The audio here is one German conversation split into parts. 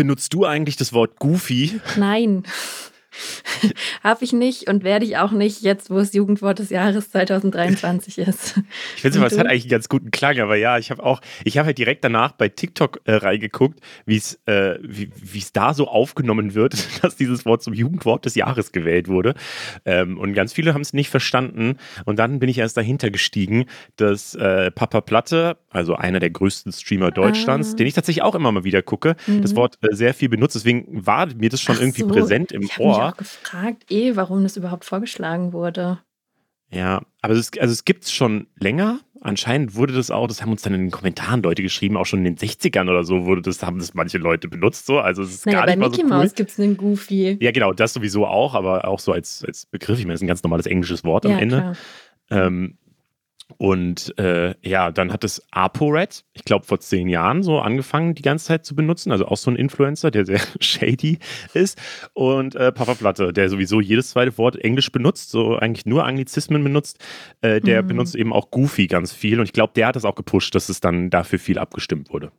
Benutzt du eigentlich das Wort Goofy? Nein. Habe ich nicht und werde ich auch nicht, jetzt wo es Jugendwort des Jahres 2023 ist. Ich finde, es hat eigentlich einen ganz guten Klang, aber ja, ich habe auch, ich habe halt direkt danach bei TikTok äh, reingeguckt, wie's, äh, wie es da so aufgenommen wird, dass dieses Wort zum Jugendwort des Jahres gewählt wurde. Ähm, und ganz viele haben es nicht verstanden. Und dann bin ich erst dahinter gestiegen, dass äh, Papa Platte, also einer der größten Streamer Deutschlands, ah. den ich tatsächlich auch immer mal wieder gucke, mhm. das Wort äh, sehr viel benutzt. Deswegen war mir das schon Ach irgendwie so. präsent im ich Ohr. Gefragt, eh, warum das überhaupt vorgeschlagen wurde. Ja, aber es, also es gibt es schon länger. Anscheinend wurde das auch, das haben uns dann in den Kommentaren Leute geschrieben, auch schon in den 60ern oder so wurde das, haben das manche Leute benutzt. So. Also es ist naja, gar nicht bei Mickey so cool. Mouse gibt es einen Goofy. Ja, genau, das sowieso auch, aber auch so als, als Begriff. Ich meine, das ist ein ganz normales englisches Wort am Ende. Ähm, und äh, ja, dann hat es ApoRed, ich glaube vor zehn Jahren so angefangen, die ganze Zeit zu benutzen. Also auch so ein Influencer, der sehr shady ist. Und äh, Papa Platte, der sowieso jedes zweite Wort Englisch benutzt, so eigentlich nur Anglizismen benutzt. Äh, der mhm. benutzt eben auch Goofy ganz viel. Und ich glaube, der hat es auch gepusht, dass es dann dafür viel abgestimmt wurde.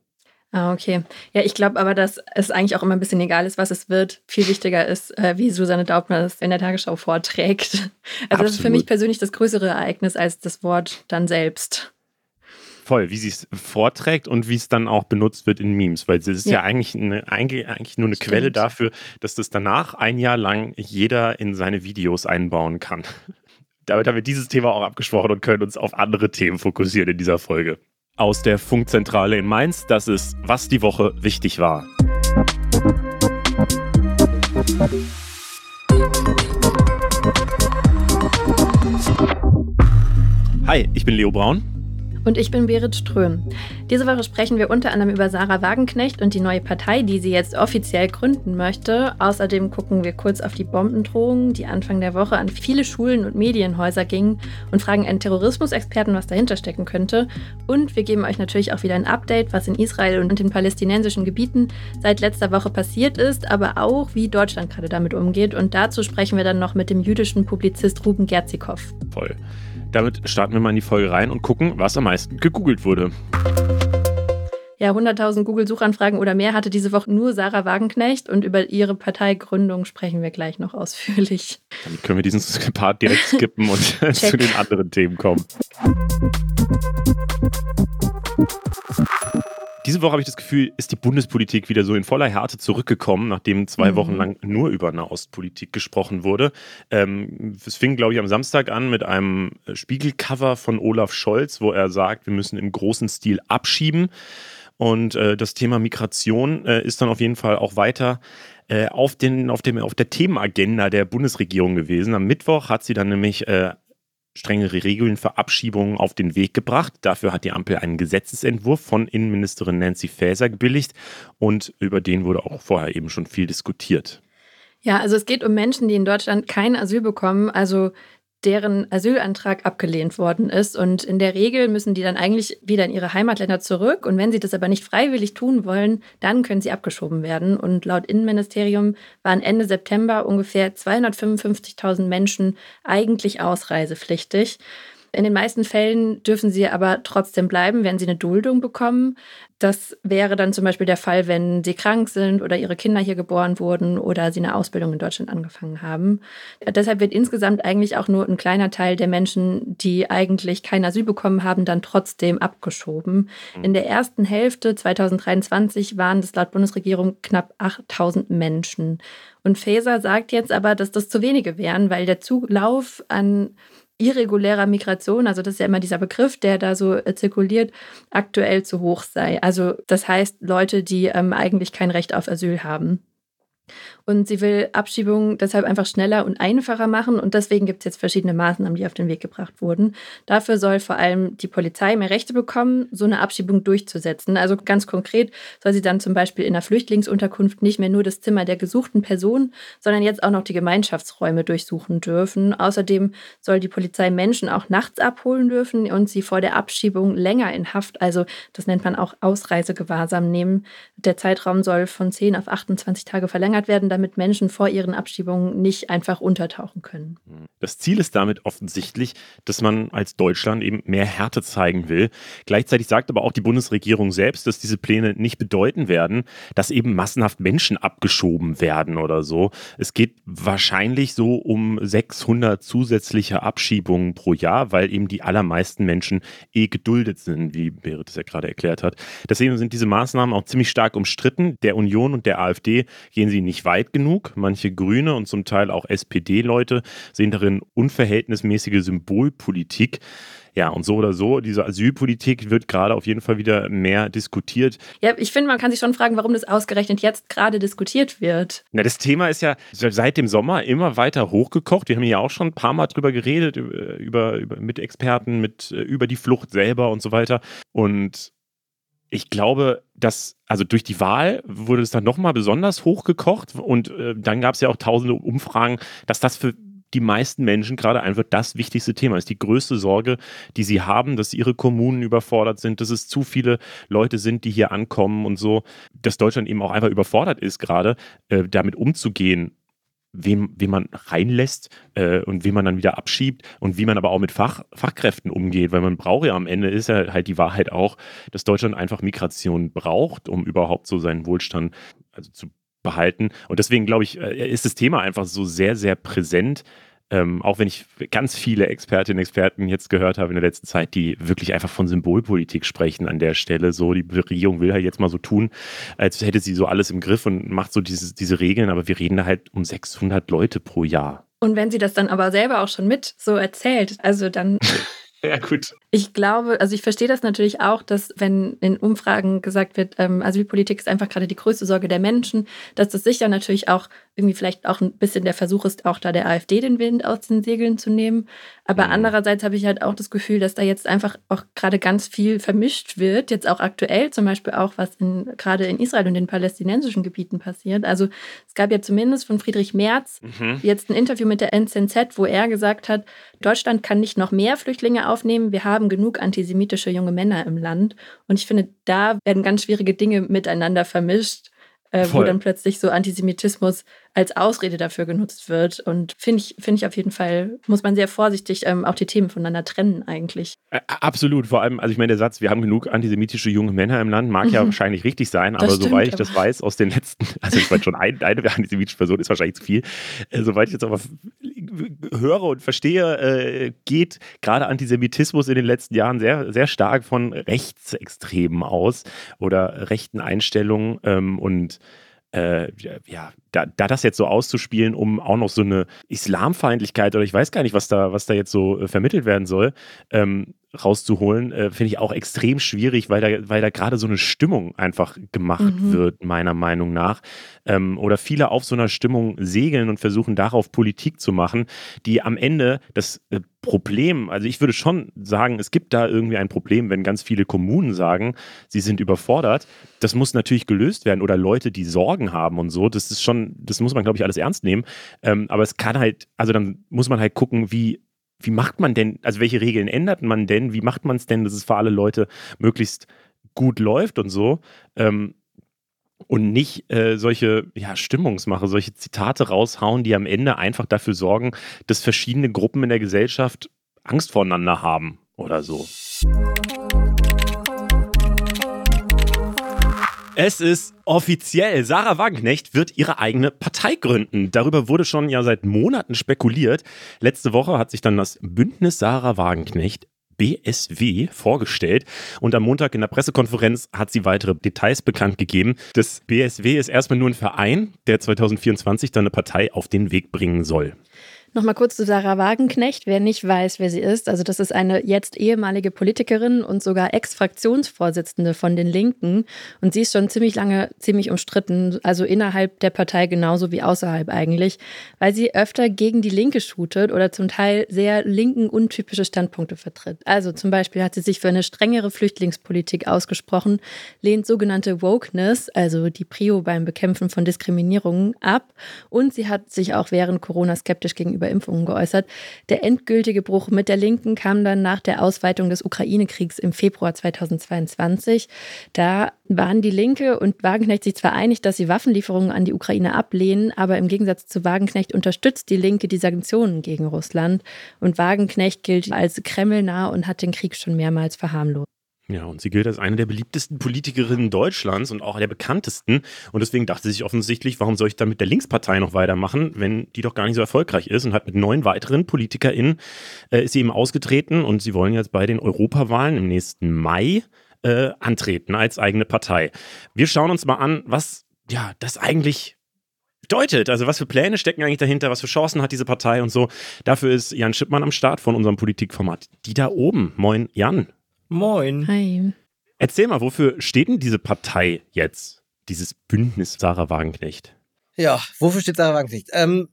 Ah, okay. Ja, ich glaube aber, dass es eigentlich auch immer ein bisschen egal ist, was es wird. Viel wichtiger ist, äh, wie Susanne Daubner es in der Tagesschau vorträgt. Also Absolut. das ist für mich persönlich das größere Ereignis als das Wort dann selbst. Voll, wie sie es vorträgt und wie es dann auch benutzt wird in Memes, weil es ist ja, ja eigentlich, eine, eigentlich nur eine Stimmt. Quelle dafür, dass das danach ein Jahr lang jeder in seine Videos einbauen kann. Damit haben wir dieses Thema auch abgesprochen und können uns auf andere Themen fokussieren in dieser Folge aus der Funkzentrale in Mainz. Das ist, was die Woche wichtig war. Hi, ich bin Leo Braun. Und ich bin Berit Ström. Diese Woche sprechen wir unter anderem über Sarah Wagenknecht und die neue Partei, die sie jetzt offiziell gründen möchte. Außerdem gucken wir kurz auf die Bombendrohungen, die Anfang der Woche an viele Schulen und Medienhäuser gingen und fragen einen Terrorismusexperten, was dahinter stecken könnte. Und wir geben euch natürlich auch wieder ein Update, was in Israel und den palästinensischen Gebieten seit letzter Woche passiert ist, aber auch wie Deutschland gerade damit umgeht. Und dazu sprechen wir dann noch mit dem jüdischen Publizist Ruben Gerzikow. Voll. Damit starten wir mal in die Folge rein und gucken, was am meisten gegoogelt wurde. Ja, 100.000 Google-Suchanfragen oder mehr hatte diese Woche nur Sarah Wagenknecht und über ihre Parteigründung sprechen wir gleich noch ausführlich. Dann können wir diesen Part direkt skippen und zu den anderen Themen kommen. Diese Woche habe ich das Gefühl, ist die Bundespolitik wieder so in voller Härte zurückgekommen, nachdem zwei mhm. Wochen lang nur über Nahostpolitik gesprochen wurde. Ähm, es fing, glaube ich, am Samstag an mit einem Spiegelcover von Olaf Scholz, wo er sagt, wir müssen im großen Stil abschieben. Und äh, das Thema Migration äh, ist dann auf jeden Fall auch weiter äh, auf, den, auf, dem, auf der Themenagenda der Bundesregierung gewesen. Am Mittwoch hat sie dann nämlich äh, strengere Regeln für Abschiebungen auf den Weg gebracht. Dafür hat die Ampel einen Gesetzesentwurf von Innenministerin Nancy Faeser gebilligt und über den wurde auch vorher eben schon viel diskutiert. Ja, also es geht um Menschen, die in Deutschland kein Asyl bekommen, also deren Asylantrag abgelehnt worden ist. Und in der Regel müssen die dann eigentlich wieder in ihre Heimatländer zurück. Und wenn sie das aber nicht freiwillig tun wollen, dann können sie abgeschoben werden. Und laut Innenministerium waren Ende September ungefähr 255.000 Menschen eigentlich ausreisepflichtig. In den meisten Fällen dürfen sie aber trotzdem bleiben, wenn sie eine Duldung bekommen. Das wäre dann zum Beispiel der Fall, wenn sie krank sind oder ihre Kinder hier geboren wurden oder sie eine Ausbildung in Deutschland angefangen haben. Deshalb wird insgesamt eigentlich auch nur ein kleiner Teil der Menschen, die eigentlich kein Asyl bekommen haben, dann trotzdem abgeschoben. Mhm. In der ersten Hälfte 2023 waren das laut Bundesregierung knapp 8000 Menschen. Und Faeser sagt jetzt aber, dass das zu wenige wären, weil der Zulauf an irregulärer Migration, also das ist ja immer dieser Begriff, der da so äh, zirkuliert, aktuell zu hoch sei. Also das heißt Leute, die ähm, eigentlich kein Recht auf Asyl haben. Und sie will Abschiebungen deshalb einfach schneller und einfacher machen. Und deswegen gibt es jetzt verschiedene Maßnahmen, die auf den Weg gebracht wurden. Dafür soll vor allem die Polizei mehr Rechte bekommen, so eine Abschiebung durchzusetzen. Also ganz konkret soll sie dann zum Beispiel in der Flüchtlingsunterkunft nicht mehr nur das Zimmer der gesuchten Person, sondern jetzt auch noch die Gemeinschaftsräume durchsuchen dürfen. Außerdem soll die Polizei Menschen auch nachts abholen dürfen und sie vor der Abschiebung länger in Haft, also das nennt man auch Ausreisegewahrsam nehmen. Der Zeitraum soll von 10 auf 28 Tage verlängert verlängert werden, damit Menschen vor ihren Abschiebungen nicht einfach untertauchen können. Das Ziel ist damit offensichtlich, dass man als Deutschland eben mehr Härte zeigen will. Gleichzeitig sagt aber auch die Bundesregierung selbst, dass diese Pläne nicht bedeuten werden, dass eben massenhaft Menschen abgeschoben werden oder so. Es geht wahrscheinlich so um 600 zusätzliche Abschiebungen pro Jahr, weil eben die allermeisten Menschen eh geduldet sind, wie Berit es ja gerade erklärt hat. Deswegen sind diese Maßnahmen auch ziemlich stark umstritten. Der Union und der AfD gehen sie nicht weit genug. Manche Grüne und zum Teil auch SPD-Leute sehen darin unverhältnismäßige Symbolpolitik. Ja, und so oder so, diese Asylpolitik wird gerade auf jeden Fall wieder mehr diskutiert. Ja, ich finde, man kann sich schon fragen, warum das ausgerechnet jetzt gerade diskutiert wird. Na, das Thema ist ja seit dem Sommer immer weiter hochgekocht. Wir haben ja auch schon ein paar Mal drüber geredet, über, über mit Experten, mit, äh, über die Flucht selber und so weiter. Und ich glaube, dass, also durch die Wahl wurde es dann nochmal besonders hochgekocht und äh, dann gab es ja auch tausende Umfragen, dass das für die meisten Menschen gerade einfach das wichtigste Thema ist. Die größte Sorge, die sie haben, dass ihre Kommunen überfordert sind, dass es zu viele Leute sind, die hier ankommen und so, dass Deutschland eben auch einfach überfordert ist, gerade äh, damit umzugehen wem, wem man reinlässt äh, und wem man dann wieder abschiebt und wie man aber auch mit Fach, Fachkräften umgeht, weil man braucht ja am Ende ist ja halt die Wahrheit auch, dass Deutschland einfach Migration braucht, um überhaupt so seinen Wohlstand also zu behalten. Und deswegen glaube ich, äh, ist das Thema einfach so sehr, sehr präsent. Ähm, auch wenn ich ganz viele Expertinnen und Experten jetzt gehört habe in der letzten Zeit, die wirklich einfach von Symbolpolitik sprechen an der Stelle. So, die Regierung will halt jetzt mal so tun, als hätte sie so alles im Griff und macht so diese, diese Regeln, aber wir reden da halt um 600 Leute pro Jahr. Und wenn sie das dann aber selber auch schon mit so erzählt, also dann Ja, gut. Ich glaube, also ich verstehe das natürlich auch, dass wenn in Umfragen gesagt wird, ähm, Asylpolitik ist einfach gerade die größte Sorge der Menschen, dass das sicher natürlich auch irgendwie vielleicht auch ein bisschen der Versuch ist, auch da der AfD den Wind aus den Segeln zu nehmen. Aber mhm. andererseits habe ich halt auch das Gefühl, dass da jetzt einfach auch gerade ganz viel vermischt wird, jetzt auch aktuell zum Beispiel auch, was in, gerade in Israel und den palästinensischen Gebieten passiert. Also es gab ja zumindest von Friedrich Merz mhm. jetzt ein Interview mit der NZZ, wo er gesagt hat, Deutschland kann nicht noch mehr Flüchtlinge aufnehmen, wir haben genug antisemitische junge Männer im Land. Und ich finde, da werden ganz schwierige Dinge miteinander vermischt äh, wo dann plötzlich so Antisemitismus als Ausrede dafür genutzt wird. Und finde ich, finde ich auf jeden Fall, muss man sehr vorsichtig ähm, auch die Themen voneinander trennen eigentlich. absolut. Vor allem, also ich meine, der Satz, wir haben genug antisemitische junge Männer im Land, mag mhm. ja wahrscheinlich richtig sein, aber stimmt, soweit ich das weiß aus den letzten, also ich weiß schon, ein, eine antisemitische Person ist wahrscheinlich zu viel. Äh, soweit ich jetzt aber höre und verstehe, äh, geht gerade Antisemitismus in den letzten Jahren sehr, sehr stark von Rechtsextremen aus oder rechten Einstellungen ähm, und äh, ja, da, da, das jetzt so auszuspielen, um auch noch so eine Islamfeindlichkeit oder ich weiß gar nicht, was da, was da jetzt so äh, vermittelt werden soll, ähm, rauszuholen, äh, finde ich auch extrem schwierig, weil da, weil da gerade so eine Stimmung einfach gemacht mhm. wird, meiner Meinung nach. Ähm, oder viele auf so einer Stimmung segeln und versuchen darauf Politik zu machen, die am Ende das äh, Problem, also ich würde schon sagen, es gibt da irgendwie ein Problem, wenn ganz viele Kommunen sagen, sie sind überfordert. Das muss natürlich gelöst werden oder Leute, die Sorgen haben und so. Das ist schon, das muss man, glaube ich, alles ernst nehmen. Ähm, aber es kann halt, also dann muss man halt gucken, wie wie macht man denn, also welche Regeln ändert man denn? Wie macht man es denn, dass es für alle Leute möglichst gut läuft und so? Ähm, und nicht äh, solche ja, Stimmungsmache, solche Zitate raushauen, die am Ende einfach dafür sorgen, dass verschiedene Gruppen in der Gesellschaft Angst voreinander haben oder so. Es ist offiziell. Sarah Wagenknecht wird ihre eigene Partei gründen. Darüber wurde schon ja seit Monaten spekuliert. Letzte Woche hat sich dann das Bündnis Sarah Wagenknecht BSW vorgestellt und am Montag in der Pressekonferenz hat sie weitere Details bekannt gegeben. Das BSW ist erstmal nur ein Verein, der 2024 dann eine Partei auf den Weg bringen soll. Nochmal kurz zu Sarah Wagenknecht, wer nicht weiß, wer sie ist. Also das ist eine jetzt ehemalige Politikerin und sogar Ex-Fraktionsvorsitzende von den Linken. Und sie ist schon ziemlich lange ziemlich umstritten, also innerhalb der Partei genauso wie außerhalb eigentlich, weil sie öfter gegen die Linke shootet oder zum Teil sehr linken untypische Standpunkte vertritt. Also zum Beispiel hat sie sich für eine strengere Flüchtlingspolitik ausgesprochen, lehnt sogenannte Wokeness, also die Prio beim Bekämpfen von Diskriminierungen, ab und sie hat sich auch während Corona skeptisch gegenüber über Impfungen geäußert. Der endgültige Bruch mit der Linken kam dann nach der Ausweitung des Ukraine-Kriegs im Februar 2022. Da waren die Linke und Wagenknecht sich zwar einig, dass sie Waffenlieferungen an die Ukraine ablehnen, aber im Gegensatz zu Wagenknecht unterstützt die Linke die Sanktionen gegen Russland. Und Wagenknecht gilt als kremlnah und hat den Krieg schon mehrmals verharmlost. Ja, und sie gilt als eine der beliebtesten Politikerinnen Deutschlands und auch der bekanntesten. Und deswegen dachte sie sich offensichtlich, warum soll ich dann mit der Linkspartei noch weitermachen, wenn die doch gar nicht so erfolgreich ist und hat mit neun weiteren PolitikerInnen äh, ist sie eben ausgetreten und sie wollen jetzt bei den Europawahlen im nächsten Mai äh, antreten als eigene Partei. Wir schauen uns mal an, was ja das eigentlich bedeutet. Also was für Pläne stecken eigentlich dahinter, was für Chancen hat diese Partei und so. Dafür ist Jan Schippmann am Start von unserem Politikformat. Die da oben. Moin, Jan. Moin. Hi. Erzähl mal, wofür steht denn diese Partei jetzt? Dieses Bündnis Sarah Wagenknecht? Ja, wofür steht Sarah Wagenknecht? Ähm,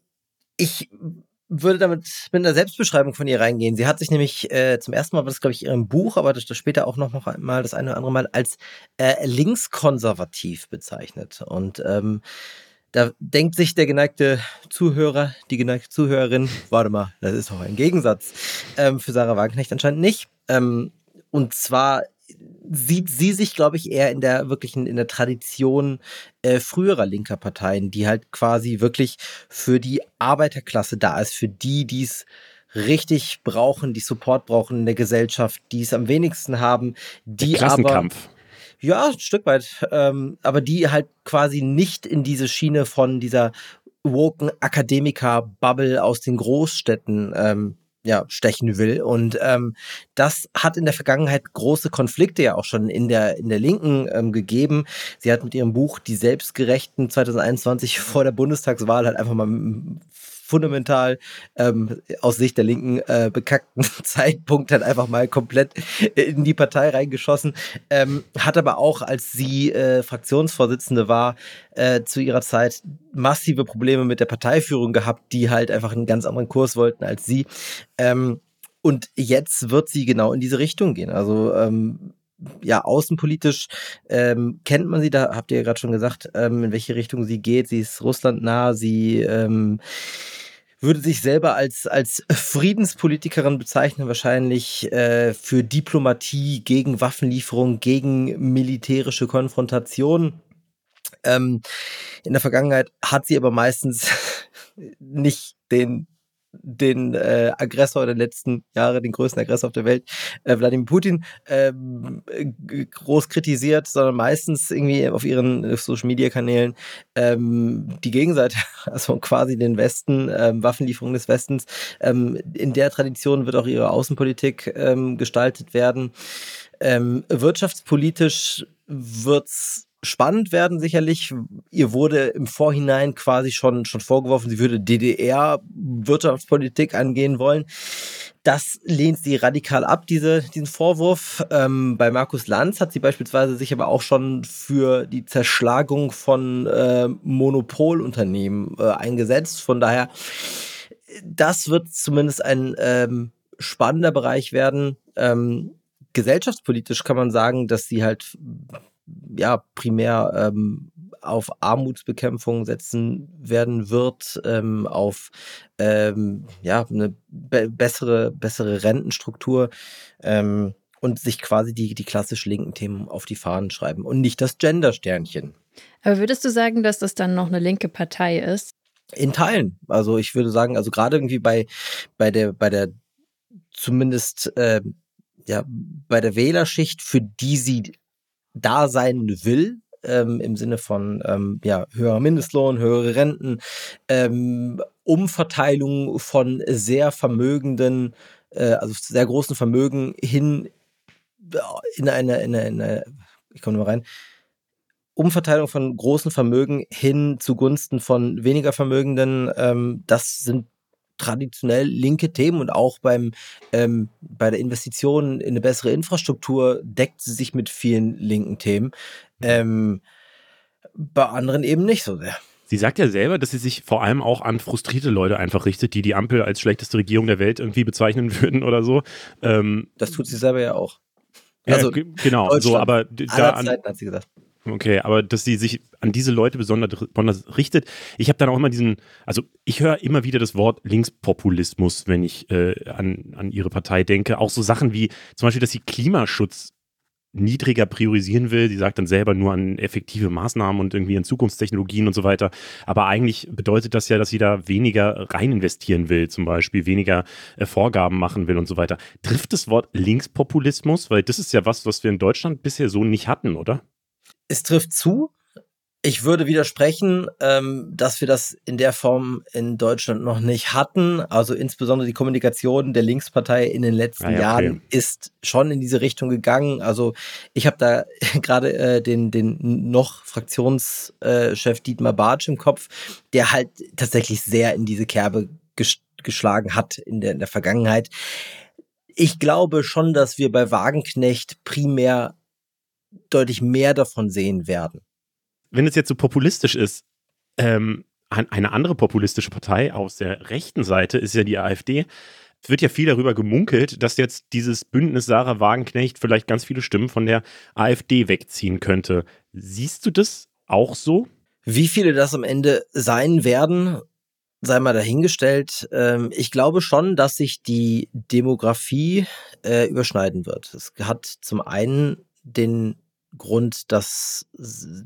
ich würde damit mit einer Selbstbeschreibung von ihr reingehen. Sie hat sich nämlich äh, zum ersten Mal, das glaube ich, ihrem Buch, aber das, das später auch noch, noch mal das eine oder andere Mal als äh, linkskonservativ bezeichnet. Und ähm, da denkt sich der geneigte Zuhörer, die geneigte Zuhörerin, warte mal, das ist doch ein Gegensatz, ähm, für Sarah Wagenknecht anscheinend nicht. Ähm, und zwar sieht sie sich, glaube ich, eher in der wirklichen, in der Tradition äh, früherer linker Parteien, die halt quasi wirklich für die Arbeiterklasse da ist, für die, die es richtig brauchen, die Support brauchen in der Gesellschaft, die es am wenigsten haben, die der Klassenkampf. aber ja, ein Stück weit, ähm, aber die halt quasi nicht in diese Schiene von dieser woken Akademiker-Bubble aus den Großstädten ähm, ja, stechen will. Und ähm, das hat in der Vergangenheit große Konflikte ja auch schon in der, in der Linken ähm, gegeben. Sie hat mit ihrem Buch Die Selbstgerechten 2021 vor der Bundestagswahl halt einfach mal fundamental ähm, aus Sicht der Linken äh, bekackten Zeitpunkt dann einfach mal komplett in die Partei reingeschossen. Ähm, hat aber auch, als sie äh, Fraktionsvorsitzende war, äh, zu ihrer Zeit massive Probleme mit der Parteiführung gehabt, die halt einfach einen ganz anderen Kurs wollten als sie. Ähm, und jetzt wird sie genau in diese Richtung gehen. Also ähm, ja, außenpolitisch ähm, kennt man sie, da habt ihr ja gerade schon gesagt, ähm, in welche Richtung sie geht. Sie ist russlandnah, sie ähm, würde sich selber als, als Friedenspolitikerin bezeichnen, wahrscheinlich äh, für Diplomatie, gegen Waffenlieferung, gegen militärische Konfrontation. Ähm, in der Vergangenheit hat sie aber meistens nicht den den äh, Aggressor der letzten Jahre, den größten Aggressor auf der Welt, äh, Wladimir Putin, äh, groß kritisiert, sondern meistens irgendwie auf ihren äh, Social-Media-Kanälen ähm, die Gegenseite, also quasi den Westen, ähm, Waffenlieferung des Westens. Ähm, in der Tradition wird auch ihre Außenpolitik ähm, gestaltet werden. Ähm, wirtschaftspolitisch wird's spannend werden sicherlich. Ihr wurde im Vorhinein quasi schon, schon vorgeworfen, sie würde DDR-Wirtschaftspolitik angehen wollen. Das lehnt sie radikal ab, diese, diesen Vorwurf. Ähm, bei Markus Lanz hat sie beispielsweise sich aber auch schon für die Zerschlagung von äh, Monopolunternehmen äh, eingesetzt. Von daher, das wird zumindest ein ähm, spannender Bereich werden. Ähm, gesellschaftspolitisch kann man sagen, dass sie halt ja primär ähm, auf Armutsbekämpfung setzen werden wird, ähm, auf ähm, ja eine be bessere bessere Rentenstruktur ähm, und sich quasi die die klassisch linken Themen auf die Fahnen schreiben und nicht das Gender-Sternchen. Aber würdest du sagen, dass das dann noch eine linke Partei ist? In Teilen. Also ich würde sagen, also gerade irgendwie bei bei der bei der zumindest äh, ja bei der Wählerschicht, für die sie da sein will, ähm, im Sinne von ähm, ja, höherer Mindestlohn, höhere Renten, ähm, Umverteilung von sehr vermögenden, äh, also sehr großen Vermögen hin äh, in eine, in eine, in eine ich komme mal rein, Umverteilung von großen Vermögen hin zugunsten von weniger Vermögenden, ähm, das sind traditionell linke Themen und auch beim, ähm, bei der Investition in eine bessere Infrastruktur deckt sie sich mit vielen linken Themen. Ähm, bei anderen eben nicht so sehr. Sie sagt ja selber, dass sie sich vor allem auch an frustrierte Leute einfach richtet, die die Ampel als schlechteste Regierung der Welt irgendwie bezeichnen würden oder so. Ähm, das tut sie selber ja auch. Also, ja, genau, so, aber da an, hat sie gesagt. Okay, aber dass sie sich an diese Leute besonders, besonders richtet. Ich habe dann auch immer diesen, also ich höre immer wieder das Wort Linkspopulismus, wenn ich äh, an, an ihre Partei denke. Auch so Sachen wie zum Beispiel, dass sie Klimaschutz niedriger priorisieren will. Sie sagt dann selber nur an effektive Maßnahmen und irgendwie an Zukunftstechnologien und so weiter. Aber eigentlich bedeutet das ja, dass sie da weniger rein investieren will, zum Beispiel weniger äh, Vorgaben machen will und so weiter. Trifft das Wort Linkspopulismus? Weil das ist ja was, was wir in Deutschland bisher so nicht hatten, oder? Es trifft zu, ich würde widersprechen, ähm, dass wir das in der Form in Deutschland noch nicht hatten. Also insbesondere die Kommunikation der Linkspartei in den letzten ah, ja, Jahren okay. ist schon in diese Richtung gegangen. Also ich habe da gerade äh, den, den noch Fraktionschef Dietmar Bartsch im Kopf, der halt tatsächlich sehr in diese Kerbe ges geschlagen hat in der, in der Vergangenheit. Ich glaube schon, dass wir bei Wagenknecht primär deutlich mehr davon sehen werden wenn es jetzt so populistisch ist, ähm, eine andere populistische Partei aus der rechten Seite ist ja die AfD. Es wird ja viel darüber gemunkelt, dass jetzt dieses Bündnis Sarah Wagenknecht vielleicht ganz viele Stimmen von der AfD wegziehen könnte. Siehst du das auch so? Wie viele das am Ende sein werden, sei mal dahingestellt. Ähm, ich glaube schon, dass sich die Demografie äh, überschneiden wird. Es hat zum einen den Grund, dass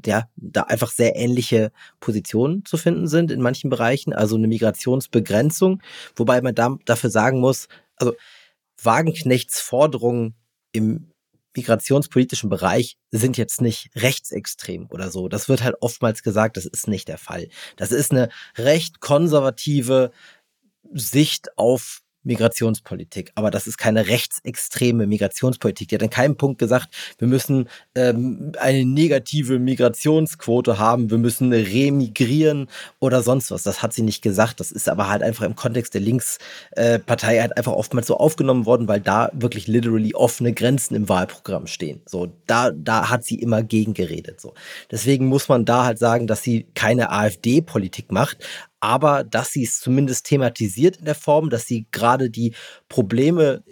ja, da einfach sehr ähnliche Positionen zu finden sind in manchen Bereichen, also eine Migrationsbegrenzung, wobei man da, dafür sagen muss, also Wagenknechts Forderungen im migrationspolitischen Bereich sind jetzt nicht rechtsextrem oder so. Das wird halt oftmals gesagt, das ist nicht der Fall. Das ist eine recht konservative Sicht auf Migrationspolitik. Aber das ist keine rechtsextreme Migrationspolitik. Die hat an keinem Punkt gesagt, wir müssen ähm, eine negative Migrationsquote haben, wir müssen remigrieren oder sonst was. Das hat sie nicht gesagt. Das ist aber halt einfach im Kontext der Linkspartei äh, halt einfach oftmals so aufgenommen worden, weil da wirklich literally offene Grenzen im Wahlprogramm stehen. So, da, da hat sie immer gegen geredet. So. Deswegen muss man da halt sagen, dass sie keine AfD-Politik macht, aber dass sie es zumindest thematisiert in der Form, dass sie gerade die Probleme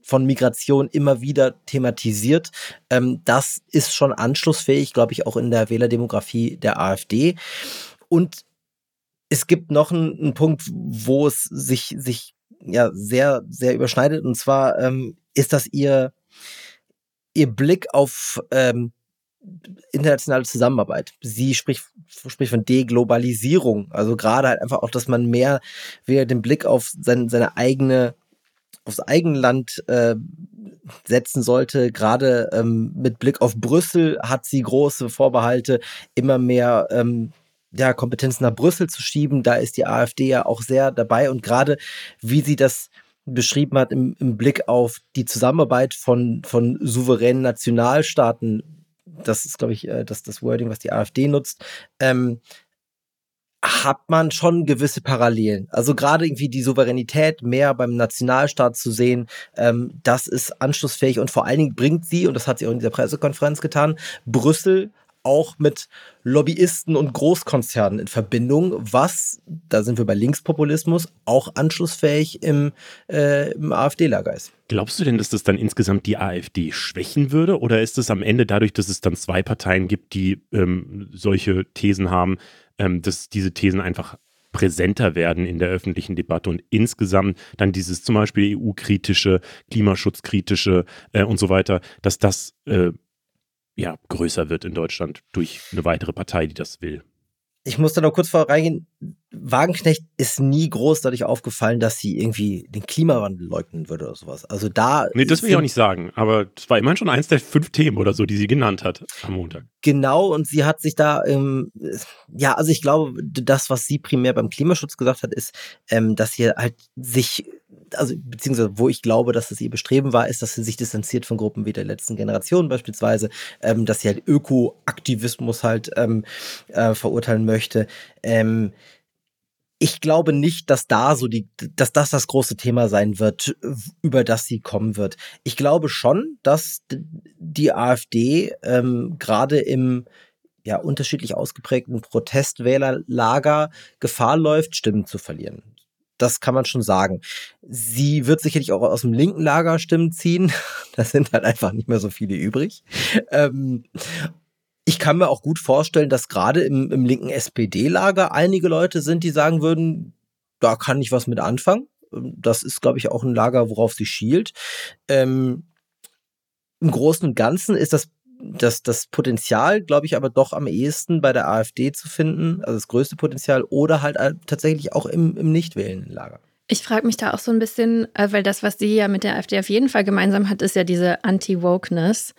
von Migration immer wieder thematisiert, ähm, das ist schon anschlussfähig, glaube ich, auch in der Wählerdemografie der AfD. Und es gibt noch einen, einen Punkt, wo es sich, sich ja sehr, sehr überschneidet, und zwar ähm, ist das ihr, ihr Blick auf ähm, internationale Zusammenarbeit. Sie spricht, spricht von Deglobalisierung. Also gerade halt einfach auch, dass man mehr wieder den Blick auf sein, seine eigene, aufs eigene Land äh, setzen sollte. Gerade ähm, mit Blick auf Brüssel hat sie große Vorbehalte, immer mehr ähm, ja, Kompetenzen nach Brüssel zu schieben. Da ist die AfD ja auch sehr dabei und gerade wie sie das beschrieben hat im, im Blick auf die Zusammenarbeit von, von souveränen Nationalstaaten das ist, glaube ich, äh, das, das Wording, was die AfD nutzt, ähm, hat man schon gewisse Parallelen. Also gerade irgendwie die Souveränität mehr beim Nationalstaat zu sehen, ähm, das ist anschlussfähig und vor allen Dingen bringt sie, und das hat sie auch in dieser Pressekonferenz getan, Brüssel auch mit Lobbyisten und Großkonzernen in Verbindung, was, da sind wir bei Linkspopulismus, auch anschlussfähig im, äh, im AfD-Lager ist. Glaubst du denn, dass das dann insgesamt die AfD schwächen würde? Oder ist es am Ende dadurch, dass es dann zwei Parteien gibt, die ähm, solche Thesen haben, ähm, dass diese Thesen einfach präsenter werden in der öffentlichen Debatte und insgesamt dann dieses zum Beispiel EU-kritische, klimaschutzkritische äh, und so weiter, dass das äh, ja, größer wird in Deutschland durch eine weitere Partei, die das will. Ich muss da noch kurz vorreingehen. Wagenknecht ist nie groß dadurch aufgefallen, dass sie irgendwie den Klimawandel leugnen würde oder sowas. Also da. Nee, das will ich auch nicht sagen, aber das war immerhin schon eins der fünf Themen oder so, die sie genannt hat am Montag. Genau, und sie hat sich da, ähm, ja, also ich glaube, das, was sie primär beim Klimaschutz gesagt hat, ist, ähm, dass sie halt sich also beziehungsweise wo ich glaube, dass es ihr Bestreben war, ist, dass sie sich distanziert von Gruppen wie der letzten Generation beispielsweise, ähm, dass sie halt Ökoaktivismus halt ähm, äh, verurteilen möchte. Ähm, ich glaube nicht, dass da so die, dass das das große Thema sein wird, über das sie kommen wird. Ich glaube schon, dass die AfD ähm, gerade im ja unterschiedlich ausgeprägten Protestwählerlager Gefahr läuft, Stimmen zu verlieren. Das kann man schon sagen. Sie wird sicherlich auch aus dem linken Lager Stimmen ziehen. Da sind halt einfach nicht mehr so viele übrig. Ähm, ich kann mir auch gut vorstellen, dass gerade im, im linken SPD-Lager einige Leute sind, die sagen würden, da kann ich was mit anfangen. Das ist, glaube ich, auch ein Lager, worauf sie schielt. Ähm, Im Großen und Ganzen ist das das, das Potenzial, glaube ich, aber doch am ehesten bei der AfD zu finden, also das größte Potenzial, oder halt tatsächlich auch im, im nicht wählenden Lager. Ich frage mich da auch so ein bisschen, äh, weil das, was sie ja mit der AfD auf jeden Fall gemeinsam hat, ist ja diese Anti-Wokeness.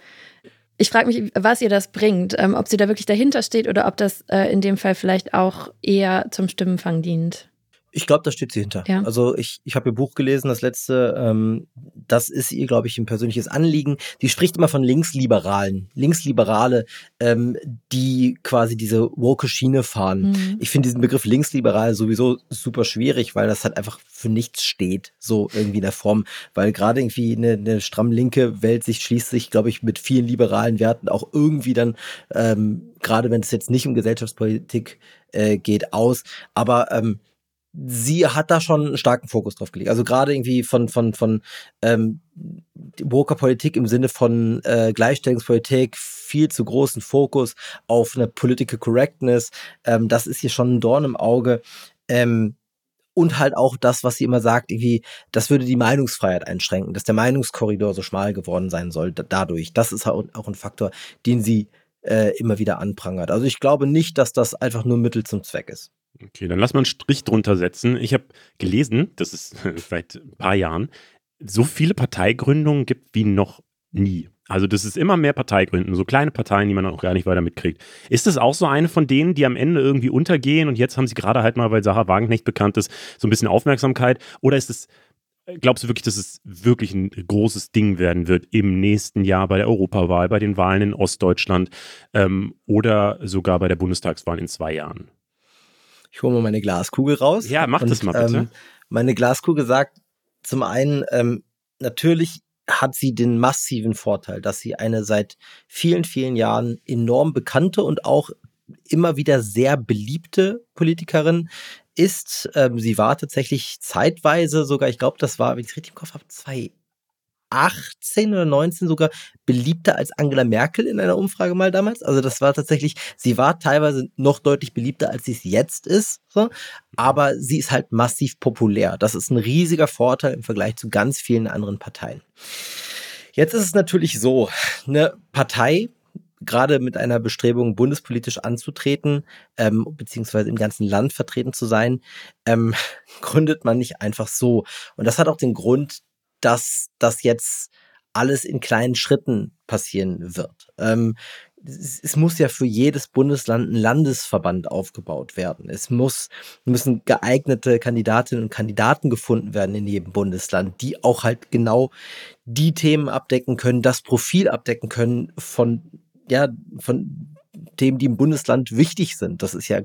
Ich frage mich, was ihr das bringt, ähm, ob sie da wirklich dahinter steht oder ob das äh, in dem Fall vielleicht auch eher zum Stimmenfang dient. Ich glaube, da steht sie hinter. Ja. Also ich, ich habe ihr Buch gelesen, das letzte. Ähm, das ist ihr, glaube ich, ein persönliches Anliegen. Die spricht immer von Linksliberalen, Linksliberale, ähm, die quasi diese woke Schiene fahren. Mhm. Ich finde diesen Begriff Linksliberal sowieso super schwierig, weil das halt einfach für nichts steht, so irgendwie in der Form. Weil gerade irgendwie eine, eine stramm linke Welt sich schließlich, glaube ich, mit vielen liberalen Werten auch irgendwie dann, ähm, gerade wenn es jetzt nicht um Gesellschaftspolitik äh, geht, aus. Aber ähm, sie hat da schon einen starken Fokus drauf gelegt. Also gerade irgendwie von, von, von ähm, Woker Politik im Sinne von äh, Gleichstellungspolitik, viel zu großen Fokus auf eine Political Correctness. Ähm, das ist hier schon ein Dorn im Auge. Ähm, und halt auch das, was sie immer sagt, irgendwie, das würde die Meinungsfreiheit einschränken, dass der Meinungskorridor so schmal geworden sein soll dadurch. Das ist auch ein Faktor, den sie äh, immer wieder anprangert. Also ich glaube nicht, dass das einfach nur Mittel zum Zweck ist. Okay, dann lass mal einen Strich drunter setzen. Ich habe gelesen, das ist seit ein paar Jahren, so viele Parteigründungen gibt wie noch nie. Also das ist immer mehr Parteigründen, so kleine Parteien, die man auch gar nicht weiter mitkriegt. Ist das auch so eine von denen, die am Ende irgendwie untergehen und jetzt haben sie gerade halt mal, weil Sarah Wagenknecht bekannt ist, so ein bisschen Aufmerksamkeit? Oder ist es, glaubst du wirklich, dass es wirklich ein großes Ding werden wird im nächsten Jahr bei der Europawahl, bei den Wahlen in Ostdeutschland ähm, oder sogar bei der Bundestagswahl in zwei Jahren? Ich hole mal meine Glaskugel raus. Ja, mach und, das mal bitte. Ähm, meine Glaskugel sagt zum einen, ähm, natürlich hat sie den massiven Vorteil, dass sie eine seit vielen, vielen Jahren enorm bekannte und auch immer wieder sehr beliebte Politikerin ist. Ähm, sie war tatsächlich zeitweise sogar, ich glaube, das war, wenn ich es richtig im Kopf habe, zwei 18 oder 19 sogar beliebter als Angela Merkel in einer Umfrage mal damals. Also das war tatsächlich, sie war teilweise noch deutlich beliebter, als sie es jetzt ist. So. Aber sie ist halt massiv populär. Das ist ein riesiger Vorteil im Vergleich zu ganz vielen anderen Parteien. Jetzt ist es natürlich so, eine Partei, gerade mit einer Bestrebung, bundespolitisch anzutreten, ähm, beziehungsweise im ganzen Land vertreten zu sein, ähm, gründet man nicht einfach so. Und das hat auch den Grund, dass das jetzt alles in kleinen Schritten passieren wird. Ähm, es, muss ja für jedes Bundesland ein Landesverband aufgebaut werden. Es muss, müssen geeignete Kandidatinnen und Kandidaten gefunden werden in jedem Bundesland, die auch halt genau die Themen abdecken können, das Profil abdecken können von, ja, von Themen, die im Bundesland wichtig sind. Das ist ja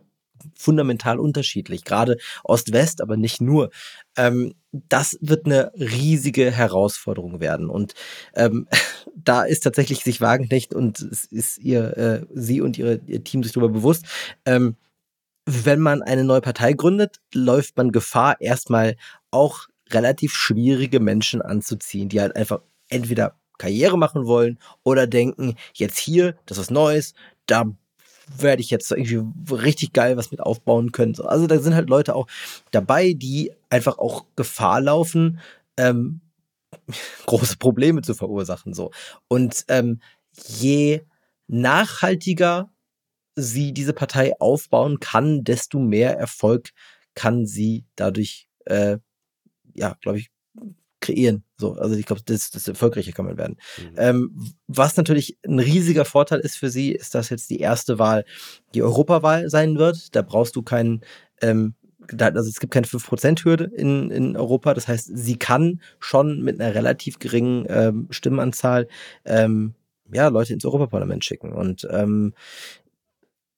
fundamental unterschiedlich, gerade Ost-West, aber nicht nur. Ähm, das wird eine riesige Herausforderung werden. Und ähm, da ist tatsächlich sich Wagenknecht und es ist ihr, äh, sie und ihre, ihr Team sich darüber bewusst. Ähm, wenn man eine neue Partei gründet, läuft man Gefahr, erstmal auch relativ schwierige Menschen anzuziehen, die halt einfach entweder Karriere machen wollen oder denken, jetzt hier, das ist Neues, da werde ich jetzt irgendwie richtig geil was mit aufbauen können. Also da sind halt Leute auch dabei, die einfach auch Gefahr laufen, ähm, große Probleme zu verursachen. So. Und ähm, je nachhaltiger sie diese Partei aufbauen kann, desto mehr Erfolg kann sie dadurch, äh, ja, glaube ich, kreieren. So, also ich glaube, das, das erfolgreicher kann man werden. Mhm. Ähm, was natürlich ein riesiger Vorteil ist für sie, ist, dass jetzt die erste Wahl die Europawahl sein wird. Da brauchst du keinen, ähm, also es gibt keine 5%-Hürde in, in Europa. Das heißt, sie kann schon mit einer relativ geringen ähm, Stimmenanzahl ähm, ja, Leute ins Europaparlament schicken. Und ähm,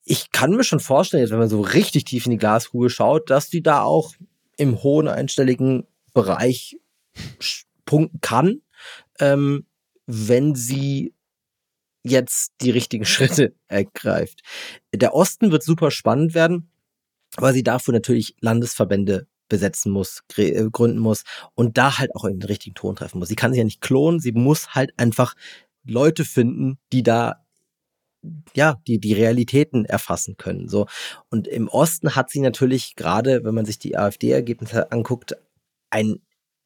ich kann mir schon vorstellen, jetzt, wenn man so richtig tief in die Glaskugel schaut, dass die da auch im hohen einstelligen Bereich punkten kann, ähm, wenn sie jetzt die richtigen Schritte ergreift. Der Osten wird super spannend werden, weil sie dafür natürlich Landesverbände besetzen muss, äh, gründen muss und da halt auch in den richtigen Ton treffen muss. Sie kann sich ja nicht klonen, sie muss halt einfach Leute finden, die da ja, die, die Realitäten erfassen können. So. Und im Osten hat sie natürlich, gerade wenn man sich die AfD-Ergebnisse anguckt, ein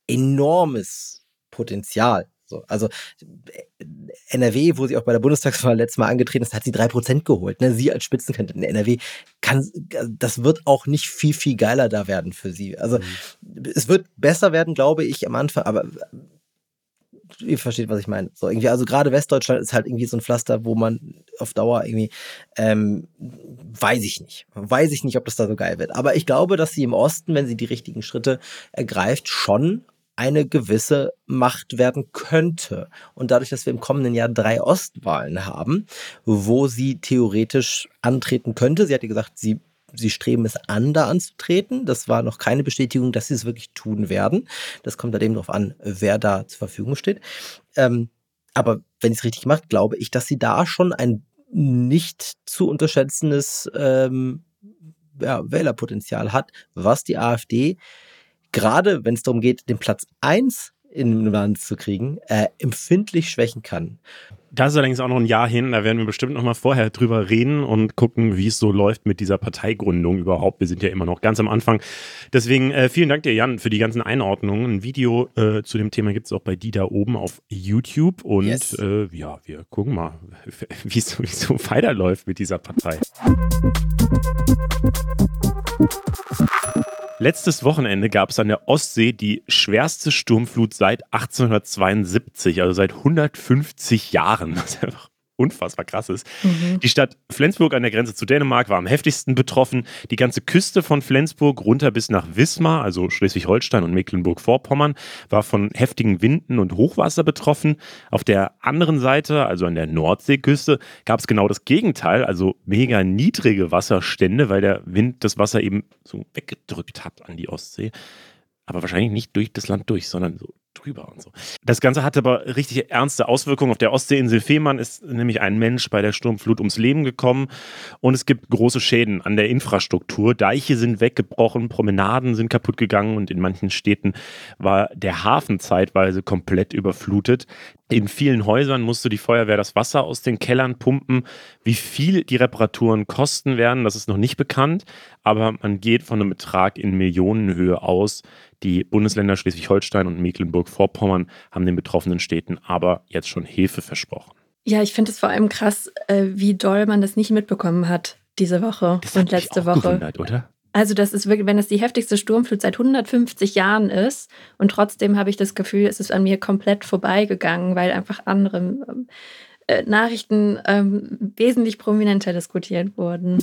enormes Potenzial. So, also NRW, wo sie auch bei der Bundestagswahl letztes Mal angetreten ist, hat sie drei Prozent geholt. Ne? Sie als Spitzenkandidatin in NRW kann, das wird auch nicht viel, viel geiler da werden für sie. Also mhm. es wird besser werden, glaube ich, am Anfang, aber ihr versteht, was ich meine. So irgendwie, also gerade Westdeutschland ist halt irgendwie so ein Pflaster, wo man auf Dauer irgendwie, ähm, weiß ich nicht, weiß ich nicht, ob das da so geil wird. Aber ich glaube, dass sie im Osten, wenn sie die richtigen Schritte ergreift, schon eine gewisse Macht werden könnte. Und dadurch, dass wir im kommenden Jahr drei Ostwahlen haben, wo sie theoretisch antreten könnte, sie hat ja gesagt, sie sie streben es an, da anzutreten. Das war noch keine Bestätigung, dass sie es wirklich tun werden. Das kommt halt eben darauf an, wer da zur Verfügung steht. Ähm, aber wenn ich es richtig macht, glaube ich, dass sie da schon ein nicht zu unterschätzendes ähm, ja, Wählerpotenzial hat, was die AfD gerade, wenn es darum geht, den Platz 1 in einem Land zu kriegen, äh, empfindlich schwächen kann. Das ist allerdings auch noch ein Jahr hin, da werden wir bestimmt noch mal vorher drüber reden und gucken, wie es so läuft mit dieser Parteigründung überhaupt. Wir sind ja immer noch ganz am Anfang. Deswegen äh, vielen Dank dir, Jan, für die ganzen Einordnungen. Ein Video äh, zu dem Thema gibt es auch bei die da oben auf YouTube. Und yes. äh, ja, wir gucken mal, wie es so weiterläuft mit dieser Partei. Letztes Wochenende gab es an der Ostsee die schwerste Sturmflut seit 1872, also seit 150 Jahren. Ist einfach unfassbar krass ist. Mhm. Die Stadt Flensburg an der Grenze zu Dänemark war am heftigsten betroffen. Die ganze Küste von Flensburg runter bis nach Wismar, also Schleswig-Holstein und Mecklenburg-Vorpommern, war von heftigen Winden und Hochwasser betroffen. Auf der anderen Seite, also an der Nordseeküste, gab es genau das Gegenteil, also mega niedrige Wasserstände, weil der Wind das Wasser eben so weggedrückt hat an die Ostsee aber wahrscheinlich nicht durch das Land durch, sondern so drüber und so. Das Ganze hatte aber richtig ernste Auswirkungen. Auf der Ostseeinsel Fehmarn ist nämlich ein Mensch bei der Sturmflut ums Leben gekommen und es gibt große Schäden an der Infrastruktur. Deiche sind weggebrochen, Promenaden sind kaputt gegangen und in manchen Städten war der Hafen zeitweise komplett überflutet. In vielen Häusern musste die Feuerwehr das Wasser aus den Kellern pumpen. Wie viel die Reparaturen kosten werden, das ist noch nicht bekannt, aber man geht von einem Betrag in Millionenhöhe aus. Die Bundesländer Schleswig-Holstein und Mecklenburg-Vorpommern haben den betroffenen Städten aber jetzt schon Hilfe versprochen. Ja, ich finde es vor allem krass, äh, wie doll man das nicht mitbekommen hat diese Woche das und letzte Woche. Oder? Also das ist wirklich, wenn es die heftigste Sturmflut seit 150 Jahren ist und trotzdem habe ich das Gefühl, es ist an mir komplett vorbeigegangen, weil einfach andere ähm, äh, Nachrichten ähm, wesentlich prominenter diskutiert wurden.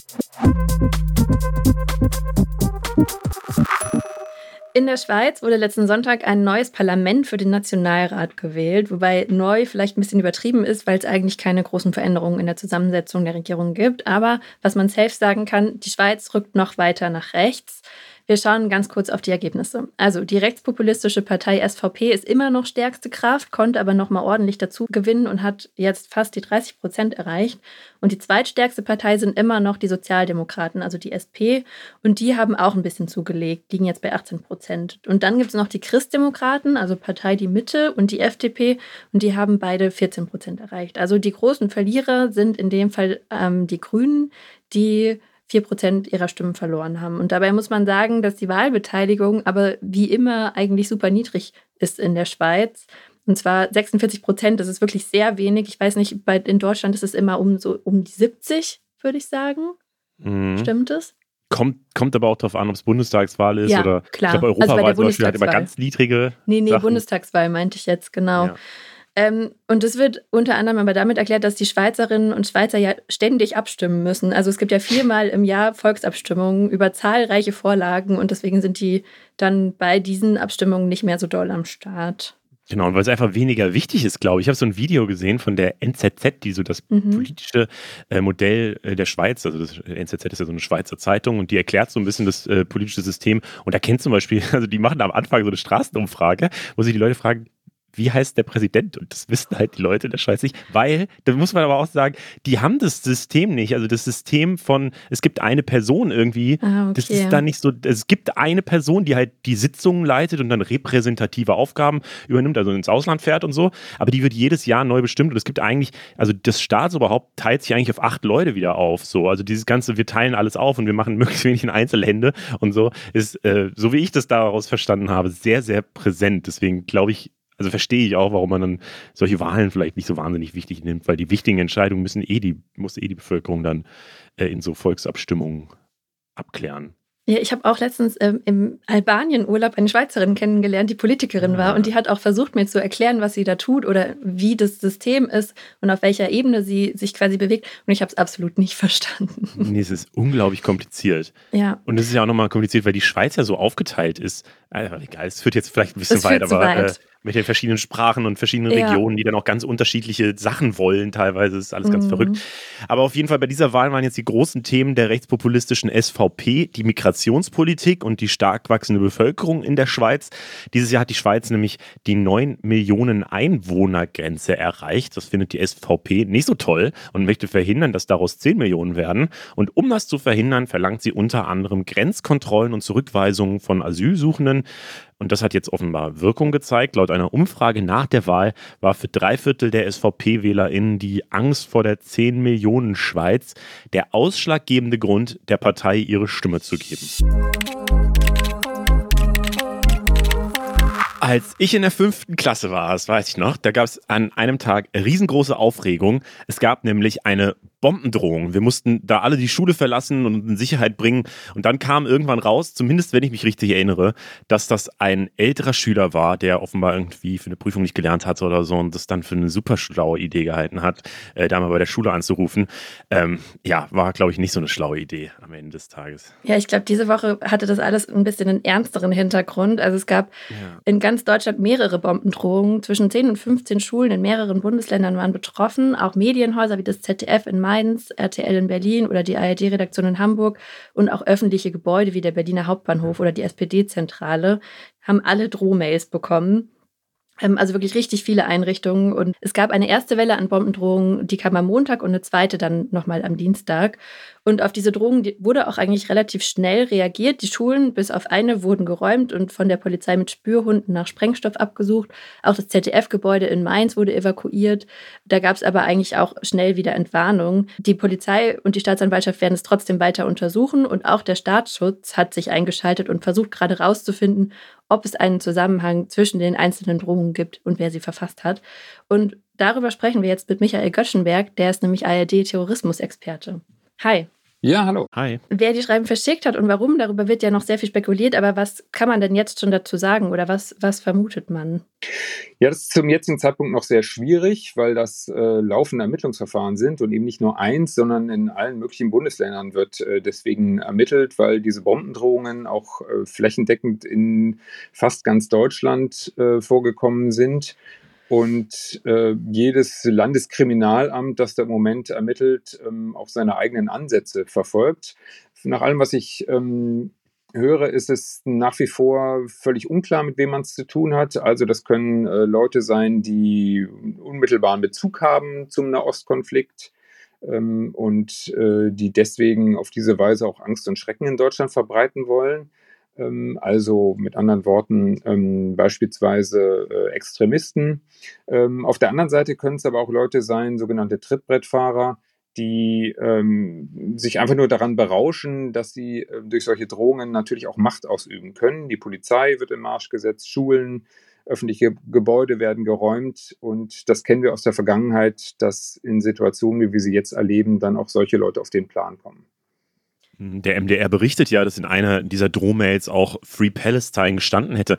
In der Schweiz wurde letzten Sonntag ein neues Parlament für den Nationalrat gewählt, wobei neu vielleicht ein bisschen übertrieben ist, weil es eigentlich keine großen Veränderungen in der Zusammensetzung der Regierung gibt. Aber was man safe sagen kann, die Schweiz rückt noch weiter nach rechts. Wir schauen ganz kurz auf die Ergebnisse. Also die rechtspopulistische Partei SVP ist immer noch stärkste Kraft, konnte aber noch mal ordentlich dazu gewinnen und hat jetzt fast die 30 Prozent erreicht. Und die zweitstärkste Partei sind immer noch die Sozialdemokraten, also die SP. Und die haben auch ein bisschen zugelegt, liegen jetzt bei 18 Prozent. Und dann gibt es noch die Christdemokraten, also Partei Die Mitte und die FDP. Und die haben beide 14 Prozent erreicht. Also die großen Verlierer sind in dem Fall ähm, die Grünen, die 4% ihrer Stimmen verloren haben. Und dabei muss man sagen, dass die Wahlbeteiligung aber wie immer eigentlich super niedrig ist in der Schweiz. Und zwar 46 Prozent, das ist wirklich sehr wenig. Ich weiß nicht, bei, in Deutschland ist es immer um so um die 70, würde ich sagen. Mhm. Stimmt es? Kommt, kommt aber auch darauf an, ob es Bundestagswahl ist ja, oder klar. ich glaube, Europawahl also zum Beispiel hat immer ganz niedrige. Nee, nee, Sachen. Bundestagswahl meinte ich jetzt, genau. Ja. Ähm, und es wird unter anderem aber damit erklärt, dass die Schweizerinnen und Schweizer ja ständig abstimmen müssen. Also es gibt ja viermal im Jahr Volksabstimmungen über zahlreiche Vorlagen und deswegen sind die dann bei diesen Abstimmungen nicht mehr so doll am Start. Genau, und weil es einfach weniger wichtig ist, glaube ich. Ich habe so ein Video gesehen von der NZZ, die so das mhm. politische äh, Modell äh, der Schweiz, also das NZZ ist ja so eine Schweizer Zeitung und die erklärt so ein bisschen das äh, politische System. Und da kennt zum Beispiel, also die machen am Anfang so eine Straßenumfrage, wo sich die Leute fragen, wie heißt der Präsident? Und das wissen halt die Leute in der Schweiz nicht, weil, da muss man aber auch sagen, die haben das System nicht. Also das System von, es gibt eine Person irgendwie, ah, okay. das ist da nicht so, es gibt eine Person, die halt die Sitzungen leitet und dann repräsentative Aufgaben übernimmt, also ins Ausland fährt und so, aber die wird jedes Jahr neu bestimmt und es gibt eigentlich, also das Staatsoberhaupt teilt sich eigentlich auf acht Leute wieder auf, so, also dieses ganze, wir teilen alles auf und wir machen möglichst wenig in Einzelhände und so, ist, äh, so wie ich das daraus verstanden habe, sehr, sehr präsent. Deswegen glaube ich, also verstehe ich auch, warum man dann solche Wahlen vielleicht nicht so wahnsinnig wichtig nimmt, weil die wichtigen Entscheidungen müssen eh die, muss eh die Bevölkerung dann äh, in so Volksabstimmungen abklären. Ja, ich habe auch letztens ähm, im Albanien-Urlaub eine Schweizerin kennengelernt, die Politikerin war. Und die hat auch versucht, mir zu erklären, was sie da tut oder wie das System ist und auf welcher Ebene sie sich quasi bewegt. Und ich habe es absolut nicht verstanden. Nee, es ist unglaublich kompliziert. Ja. Und es ist ja auch nochmal kompliziert, weil die Schweiz ja so aufgeteilt ist. Also, egal, es führt jetzt vielleicht ein bisschen weit, aber weit. Äh, mit den verschiedenen Sprachen und verschiedenen ja. Regionen, die dann auch ganz unterschiedliche Sachen wollen. Teilweise ist alles ganz mhm. verrückt. Aber auf jeden Fall bei dieser Wahl waren jetzt die großen Themen der rechtspopulistischen SVP, die Migrationspolitik und die stark wachsende Bevölkerung in der Schweiz. Dieses Jahr hat die Schweiz nämlich die 9 Millionen Einwohnergrenze erreicht. Das findet die SVP nicht so toll und möchte verhindern, dass daraus 10 Millionen werden. Und um das zu verhindern, verlangt sie unter anderem Grenzkontrollen und Zurückweisungen von Asylsuchenden. Und das hat jetzt offenbar Wirkung gezeigt. Laut einer Umfrage nach der Wahl war für drei Viertel der SVP-WählerInnen die Angst vor der 10 Millionen Schweiz der ausschlaggebende Grund, der Partei ihre Stimme zu geben. Als ich in der fünften Klasse war, das weiß ich noch, da gab es an einem Tag riesengroße Aufregung. Es gab nämlich eine Bombendrohung. Wir mussten da alle die Schule verlassen und in Sicherheit bringen. Und dann kam irgendwann raus, zumindest wenn ich mich richtig erinnere, dass das ein älterer Schüler war, der offenbar irgendwie für eine Prüfung nicht gelernt hatte oder so und das dann für eine super schlaue Idee gehalten hat, äh, da mal bei der Schule anzurufen. Ähm, ja, war, glaube ich, nicht so eine schlaue Idee am Ende des Tages. Ja, ich glaube, diese Woche hatte das alles ein bisschen einen ernsteren Hintergrund. Also es gab ja. in ganz Deutschland mehrere Bombendrohungen. Zwischen 10 und 15 Schulen in mehreren Bundesländern waren betroffen. Auch Medienhäuser wie das ZDF in Mainz, RTL in Berlin oder die ARD-Redaktion in Hamburg und auch öffentliche Gebäude wie der Berliner Hauptbahnhof oder die SPD-Zentrale haben alle Drohmails bekommen. Ähm, also wirklich richtig viele Einrichtungen. Und es gab eine erste Welle an Bombendrohungen, die kam am Montag und eine zweite dann nochmal am Dienstag. Und auf diese Drohungen wurde auch eigentlich relativ schnell reagiert. Die Schulen, bis auf eine, wurden geräumt und von der Polizei mit Spürhunden nach Sprengstoff abgesucht. Auch das ZDF-Gebäude in Mainz wurde evakuiert. Da gab es aber eigentlich auch schnell wieder Entwarnung. Die Polizei und die Staatsanwaltschaft werden es trotzdem weiter untersuchen und auch der Staatsschutz hat sich eingeschaltet und versucht gerade herauszufinden, ob es einen Zusammenhang zwischen den einzelnen Drohungen gibt und wer sie verfasst hat. Und darüber sprechen wir jetzt mit Michael Göttschenberg, der ist nämlich ARD-Terrorismusexperte. Hi. Ja, hallo. Hi. Wer die Schreiben verschickt hat und warum, darüber wird ja noch sehr viel spekuliert, aber was kann man denn jetzt schon dazu sagen oder was, was vermutet man? Ja, das ist zum jetzigen Zeitpunkt noch sehr schwierig, weil das äh, laufende Ermittlungsverfahren sind und eben nicht nur eins, sondern in allen möglichen Bundesländern wird äh, deswegen ermittelt, weil diese Bombendrohungen auch äh, flächendeckend in fast ganz Deutschland äh, vorgekommen sind. Und äh, jedes Landeskriminalamt, das da im Moment ermittelt, ähm, auch seine eigenen Ansätze verfolgt. Nach allem, was ich ähm, höre, ist es nach wie vor völlig unklar, mit wem man es zu tun hat. Also das können äh, Leute sein, die unmittelbaren Bezug haben zum Nahostkonflikt ähm, und äh, die deswegen auf diese Weise auch Angst und Schrecken in Deutschland verbreiten wollen. Ähm, also mit anderen Worten ähm, beispielsweise äh, Extremisten. Ähm, auf der anderen Seite können es aber auch Leute sein, sogenannte Trittbrettfahrer, die ähm, sich einfach nur daran berauschen, dass sie äh, durch solche Drohungen natürlich auch Macht ausüben können. Die Polizei wird im Marsch gesetzt, Schulen, öffentliche Gebäude werden geräumt und das kennen wir aus der Vergangenheit, dass in Situationen, wie wir sie jetzt erleben, dann auch solche Leute auf den Plan kommen. Der MDR berichtet ja, dass in einer dieser Drohmails auch Free Palestine gestanden hätte.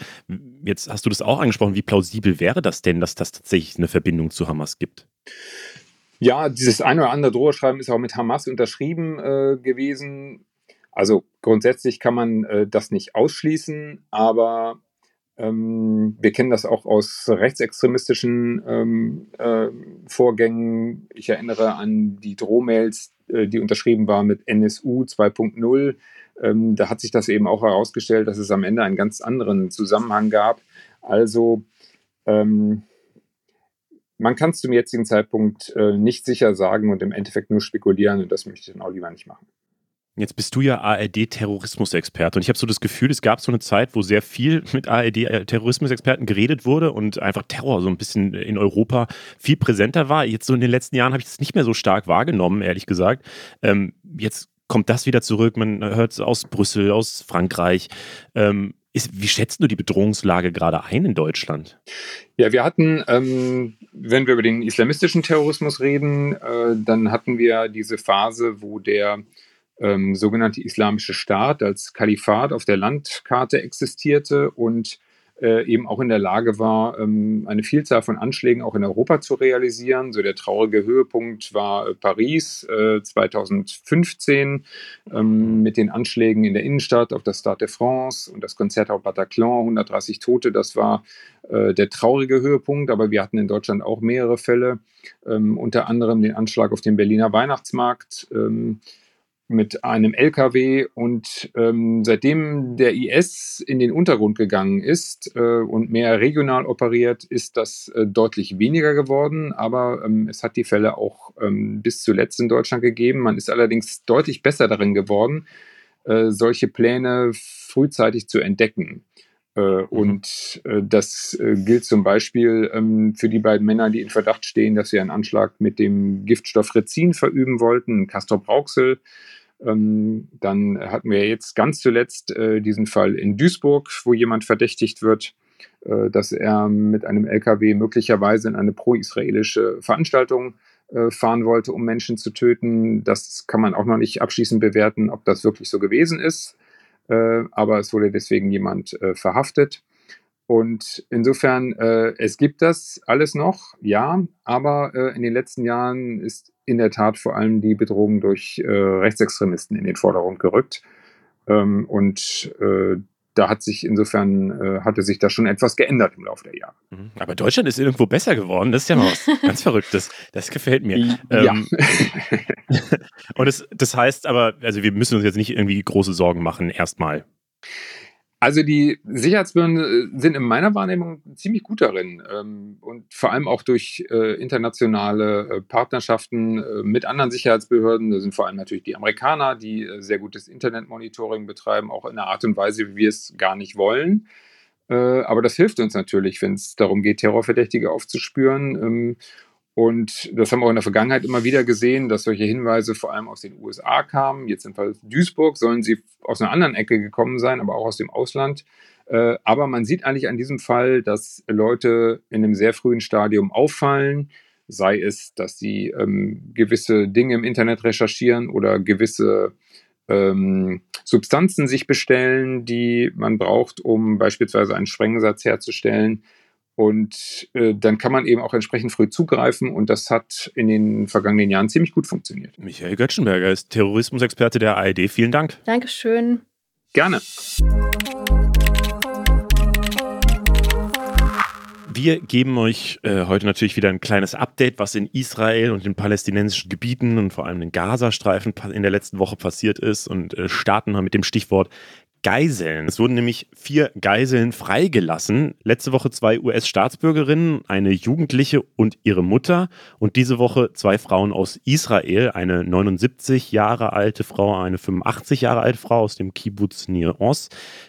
Jetzt hast du das auch angesprochen. Wie plausibel wäre das denn, dass das tatsächlich eine Verbindung zu Hamas gibt? Ja, dieses ein oder andere Drohschreiben ist auch mit Hamas unterschrieben äh, gewesen. Also grundsätzlich kann man äh, das nicht ausschließen, aber ähm, wir kennen das auch aus rechtsextremistischen ähm, äh, Vorgängen. Ich erinnere an die Drohmails, die unterschrieben waren mit NSU 2.0. Ähm, da hat sich das eben auch herausgestellt, dass es am Ende einen ganz anderen Zusammenhang gab. Also Ähm, man kann es zum jetzigen Zeitpunkt äh, nicht sicher sagen und im Endeffekt nur spekulieren und das möchte ich dann auch lieber nicht machen. Jetzt bist du ja ARD-Terrorismusexperte und ich habe so das Gefühl, es gab so eine Zeit, wo sehr viel mit ARD-Terrorismusexperten geredet wurde und einfach Terror so ein bisschen in Europa viel präsenter war. Jetzt so in den letzten Jahren habe ich das nicht mehr so stark wahrgenommen, ehrlich gesagt. Ähm, jetzt kommt das wieder zurück, man hört es aus Brüssel, aus Frankreich. Ähm, ist, wie schätzt du die Bedrohungslage gerade ein in Deutschland? Ja, wir hatten, ähm, wenn wir über den islamistischen Terrorismus reden, äh, dann hatten wir diese Phase, wo der ähm, sogenannte Islamische Staat als Kalifat auf der Landkarte existierte und äh, eben auch in der Lage war, ähm, eine Vielzahl von Anschlägen auch in Europa zu realisieren. So der traurige Höhepunkt war äh, Paris äh, 2015 ähm, mit den Anschlägen in der Innenstadt auf das Stade de France und das Konzert auf Bataclan, 130 Tote. Das war äh, der traurige Höhepunkt, aber wir hatten in Deutschland auch mehrere Fälle, ähm, unter anderem den Anschlag auf den Berliner Weihnachtsmarkt ähm, mit einem LKW und ähm, seitdem der IS in den Untergrund gegangen ist äh, und mehr regional operiert, ist das äh, deutlich weniger geworden, aber ähm, es hat die Fälle auch ähm, bis zuletzt in Deutschland gegeben. Man ist allerdings deutlich besser darin geworden, äh, solche Pläne frühzeitig zu entdecken. Äh, mhm. Und äh, das äh, gilt zum Beispiel ähm, für die beiden Männer, die in Verdacht stehen, dass sie einen Anschlag mit dem Giftstoff Rezin verüben wollten, Castor Brauxel. Ähm, dann hatten wir jetzt ganz zuletzt äh, diesen Fall in Duisburg, wo jemand verdächtigt wird, äh, dass er mit einem LKW möglicherweise in eine pro-israelische Veranstaltung äh, fahren wollte, um Menschen zu töten. Das kann man auch noch nicht abschließend bewerten, ob das wirklich so gewesen ist. Äh, aber es wurde deswegen jemand äh, verhaftet. Und insofern, äh, es gibt das alles noch, ja, aber äh, in den letzten Jahren ist in der Tat vor allem die Bedrohung durch äh, Rechtsextremisten in den Vordergrund gerückt. Ähm, und äh, da hat sich insofern, äh, hatte sich da schon etwas geändert im Laufe der Jahre. Mhm. Aber Deutschland ist irgendwo besser geworden. Das ist ja mal was ganz Verrücktes. Das gefällt mir. Ja. Ähm, und das, das heißt aber, also wir müssen uns jetzt nicht irgendwie große Sorgen machen, erstmal. Also die Sicherheitsbehörden äh, sind in meiner Wahrnehmung ziemlich gut darin ähm, und vor allem auch durch äh, internationale äh, Partnerschaften äh, mit anderen Sicherheitsbehörden. Da sind vor allem natürlich die Amerikaner, die äh, sehr gutes Internetmonitoring betreiben, auch in einer Art und Weise, wie wir es gar nicht wollen. Äh, aber das hilft uns natürlich, wenn es darum geht, Terrorverdächtige aufzuspüren. Ähm, und das haben wir auch in der Vergangenheit immer wieder gesehen, dass solche Hinweise vor allem aus den USA kamen. Jetzt im Fall Duisburg sollen sie aus einer anderen Ecke gekommen sein, aber auch aus dem Ausland. Äh, aber man sieht eigentlich an diesem Fall, dass Leute in einem sehr frühen Stadium auffallen, sei es, dass sie ähm, gewisse Dinge im Internet recherchieren oder gewisse ähm, Substanzen sich bestellen, die man braucht, um beispielsweise einen Sprengsatz herzustellen. Und äh, dann kann man eben auch entsprechend früh zugreifen und das hat in den vergangenen Jahren ziemlich gut funktioniert. Michael Göttschenberger ist Terrorismusexperte der ARD. Vielen Dank. Dankeschön. Gerne. Wir geben euch äh, heute natürlich wieder ein kleines Update, was in Israel und den palästinensischen Gebieten und vor allem den Gazastreifen in der letzten Woche passiert ist und äh, starten mit dem Stichwort Geiseln. Es wurden nämlich vier Geiseln freigelassen. Letzte Woche zwei US-Staatsbürgerinnen, eine Jugendliche und ihre Mutter. Und diese Woche zwei Frauen aus Israel, eine 79 Jahre alte Frau, eine 85 Jahre alte Frau aus dem Kibbutz Nir Oz,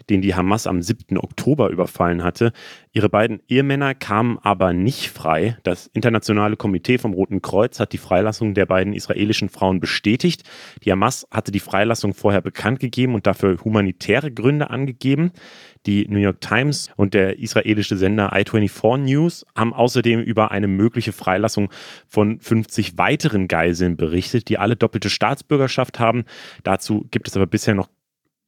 den die Hamas am 7. Oktober überfallen hatte. Ihre beiden Ehemänner kamen aber nicht frei. Das Internationale Komitee vom Roten Kreuz hat die Freilassung der beiden israelischen Frauen bestätigt. Die Hamas hatte die Freilassung vorher bekannt gegeben und dafür humanitäre Gründe angegeben. Die New York Times und der israelische Sender i24 News haben außerdem über eine mögliche Freilassung von 50 weiteren Geiseln berichtet, die alle doppelte Staatsbürgerschaft haben. Dazu gibt es aber bisher noch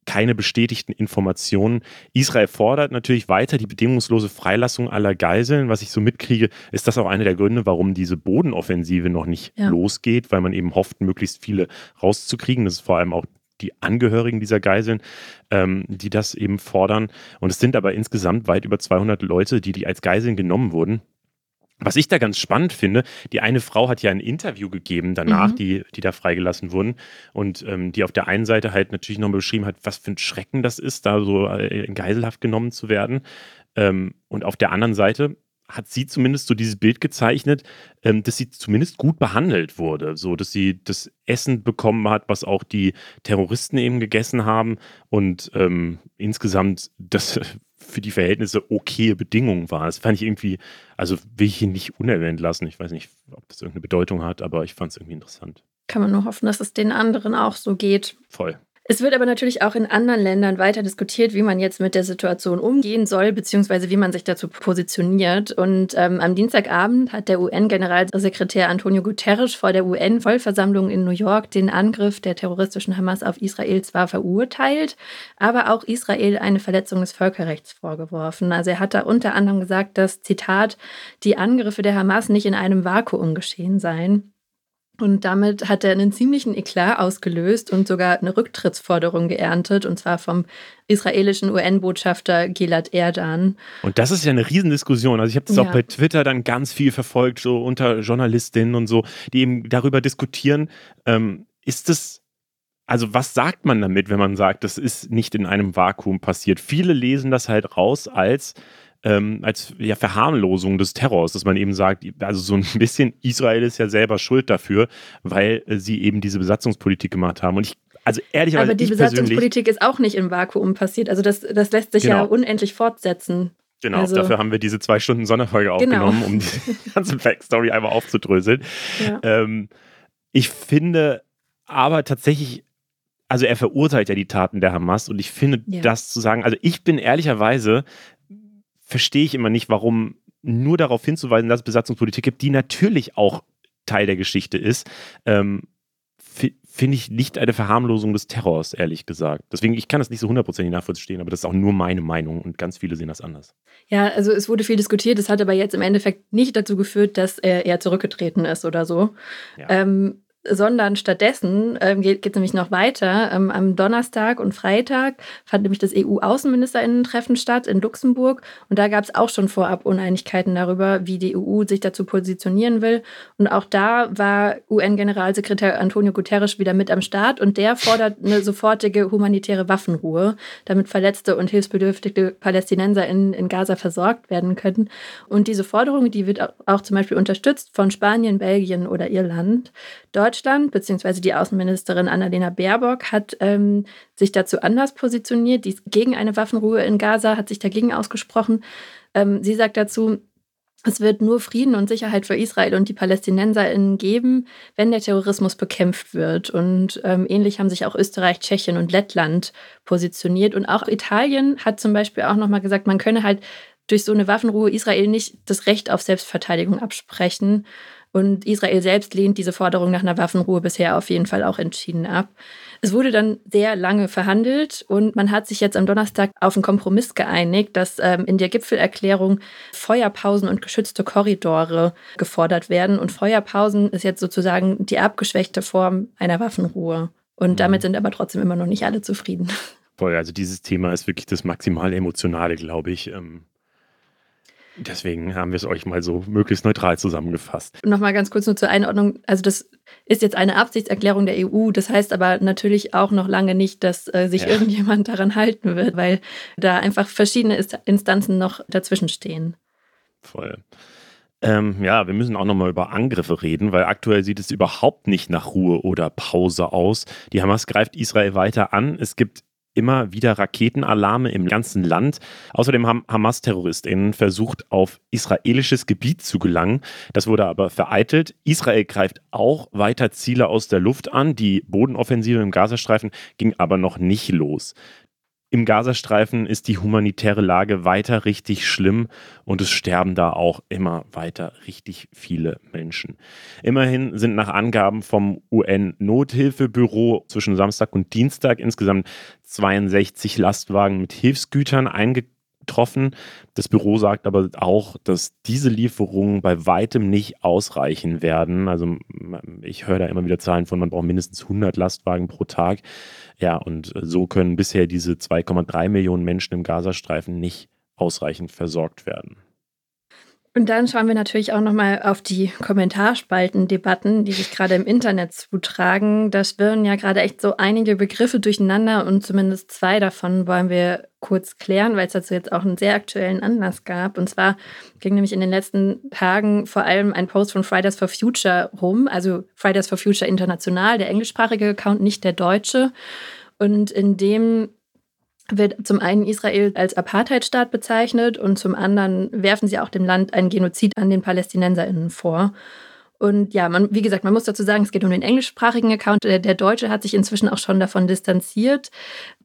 keine bestätigten Informationen. Israel fordert natürlich weiter die bedingungslose Freilassung aller Geiseln. Was ich so mitkriege, ist das auch einer der Gründe, warum diese Bodenoffensive noch nicht ja. losgeht, weil man eben hofft, möglichst viele rauszukriegen. Das ist vor allem auch die Angehörigen dieser Geiseln, ähm, die das eben fordern. Und es sind aber insgesamt weit über 200 Leute, die, die als Geiseln genommen wurden. Was ich da ganz spannend finde, die eine Frau hat ja ein Interview gegeben danach, mhm. die, die da freigelassen wurden und ähm, die auf der einen Seite halt natürlich noch beschrieben hat, was für ein Schrecken das ist, da so äh, in Geiselhaft genommen zu werden. Ähm, und auf der anderen Seite hat sie zumindest so dieses Bild gezeichnet, ähm, dass sie zumindest gut behandelt wurde. So, dass sie das Essen bekommen hat, was auch die Terroristen eben gegessen haben und ähm, insgesamt das für die Verhältnisse okaye Bedingungen war. Das fand ich irgendwie, also will ich ihn nicht unerwähnt lassen. Ich weiß nicht, ob das irgendeine Bedeutung hat, aber ich fand es irgendwie interessant. Kann man nur hoffen, dass es den anderen auch so geht. Voll. Es wird aber natürlich auch in anderen Ländern weiter diskutiert, wie man jetzt mit der Situation umgehen soll, beziehungsweise wie man sich dazu positioniert. Und ähm, am Dienstagabend hat der UN-Generalsekretär Antonio Guterres vor der UN-Vollversammlung in New York den Angriff der terroristischen Hamas auf Israel zwar verurteilt, aber auch Israel eine Verletzung des Völkerrechts vorgeworfen. Also er hat da unter anderem gesagt, dass, Zitat, die Angriffe der Hamas nicht in einem Vakuum geschehen seien. Und damit hat er einen ziemlichen Eklat ausgelöst und sogar eine Rücktrittsforderung geerntet, und zwar vom israelischen UN-Botschafter Gilad Erdan. Und das ist ja eine Riesendiskussion. Also ich habe das ja. auch bei Twitter dann ganz viel verfolgt, so unter Journalistinnen und so, die eben darüber diskutieren, ähm, ist es also was sagt man damit, wenn man sagt, das ist nicht in einem Vakuum passiert? Viele lesen das halt raus als ähm, als ja, Verharmlosung des Terrors, dass man eben sagt, also so ein bisschen Israel ist ja selber schuld dafür, weil äh, sie eben diese Besatzungspolitik gemacht haben. Und ich also ehrlicherweise. Aber die Besatzungspolitik ist auch nicht im Vakuum passiert. Also das, das lässt sich genau. ja unendlich fortsetzen. Genau, also, dafür haben wir diese zwei Stunden Sonderfolge genau. aufgenommen, um die ganze Backstory einmal aufzudröseln. Ja. Ähm, ich finde aber tatsächlich, also er verurteilt ja die Taten der Hamas und ich finde ja. das zu sagen, also ich bin ehrlicherweise verstehe ich immer nicht, warum nur darauf hinzuweisen, dass es Besatzungspolitik gibt, die natürlich auch Teil der Geschichte ist, ähm, finde ich nicht eine Verharmlosung des Terrors, ehrlich gesagt. Deswegen, ich kann das nicht so hundertprozentig nachvollziehen, aber das ist auch nur meine Meinung und ganz viele sehen das anders. Ja, also es wurde viel diskutiert, es hat aber jetzt im Endeffekt nicht dazu geführt, dass er, er zurückgetreten ist oder so. Ja. Ähm, sondern stattdessen ähm, geht es nämlich noch weiter. Ähm, am Donnerstag und Freitag fand nämlich das EU-Außenministerinnen-Treffen statt in Luxemburg und da gab es auch schon vorab Uneinigkeiten darüber, wie die EU sich dazu positionieren will. Und auch da war UN-Generalsekretär Antonio Guterres wieder mit am Start und der fordert eine sofortige humanitäre Waffenruhe, damit verletzte und hilfsbedürftige Palästinenser in, in Gaza versorgt werden können. Und diese Forderung, die wird auch zum Beispiel unterstützt von Spanien, Belgien oder Irland. Deutschland, beziehungsweise die Außenministerin Annalena Baerbock, hat ähm, sich dazu anders positioniert. Die ist gegen eine Waffenruhe in Gaza, hat sich dagegen ausgesprochen. Ähm, sie sagt dazu, es wird nur Frieden und Sicherheit für Israel und die PalästinenserInnen geben, wenn der Terrorismus bekämpft wird. Und ähm, ähnlich haben sich auch Österreich, Tschechien und Lettland positioniert. Und auch Italien hat zum Beispiel auch nochmal gesagt, man könne halt durch so eine Waffenruhe Israel nicht das Recht auf Selbstverteidigung absprechen. Und Israel selbst lehnt diese Forderung nach einer Waffenruhe bisher auf jeden Fall auch entschieden ab. Es wurde dann sehr lange verhandelt und man hat sich jetzt am Donnerstag auf einen Kompromiss geeinigt, dass ähm, in der Gipfelerklärung Feuerpausen und geschützte Korridore gefordert werden. Und Feuerpausen ist jetzt sozusagen die abgeschwächte Form einer Waffenruhe. Und mhm. damit sind aber trotzdem immer noch nicht alle zufrieden. Voll, also dieses Thema ist wirklich das maximal emotionale, glaube ich. Ähm Deswegen haben wir es euch mal so möglichst neutral zusammengefasst. Nochmal ganz kurz nur zur Einordnung. Also das ist jetzt eine Absichtserklärung der EU. Das heißt aber natürlich auch noch lange nicht, dass äh, sich ja. irgendjemand daran halten wird, weil da einfach verschiedene Instanzen noch dazwischen stehen. Voll. Ähm, ja, wir müssen auch nochmal über Angriffe reden, weil aktuell sieht es überhaupt nicht nach Ruhe oder Pause aus. Die Hamas greift Israel weiter an. Es gibt immer wieder Raketenalarme im ganzen Land. Außerdem haben Hamas-TerroristInnen versucht, auf israelisches Gebiet zu gelangen. Das wurde aber vereitelt. Israel greift auch weiter Ziele aus der Luft an. Die Bodenoffensive im Gazastreifen ging aber noch nicht los. Im Gazastreifen ist die humanitäre Lage weiter richtig schlimm und es sterben da auch immer weiter richtig viele Menschen. Immerhin sind nach Angaben vom UN-Nothilfebüro zwischen Samstag und Dienstag insgesamt 62 Lastwagen mit Hilfsgütern eingegangen getroffen. Das Büro sagt aber auch, dass diese Lieferungen bei weitem nicht ausreichen werden. Also ich höre da immer wieder Zahlen von, man braucht mindestens 100 Lastwagen pro Tag. Ja, und so können bisher diese 2,3 Millionen Menschen im Gazastreifen nicht ausreichend versorgt werden. Und dann schauen wir natürlich auch nochmal auf die Kommentarspalten-Debatten, die sich gerade im Internet zutragen. Da schwirren ja gerade echt so einige Begriffe durcheinander und zumindest zwei davon wollen wir kurz klären, weil es dazu jetzt auch einen sehr aktuellen Anlass gab. Und zwar ging nämlich in den letzten Tagen vor allem ein Post von Fridays for Future rum, also Fridays for Future International, der englischsprachige Account, nicht der deutsche. Und in dem wird zum einen Israel als Apartheidstaat bezeichnet und zum anderen werfen sie auch dem Land einen Genozid an den Palästinenserinnen vor. Und ja, man, wie gesagt, man muss dazu sagen, es geht um den englischsprachigen Account. Der, der, Deutsche hat sich inzwischen auch schon davon distanziert.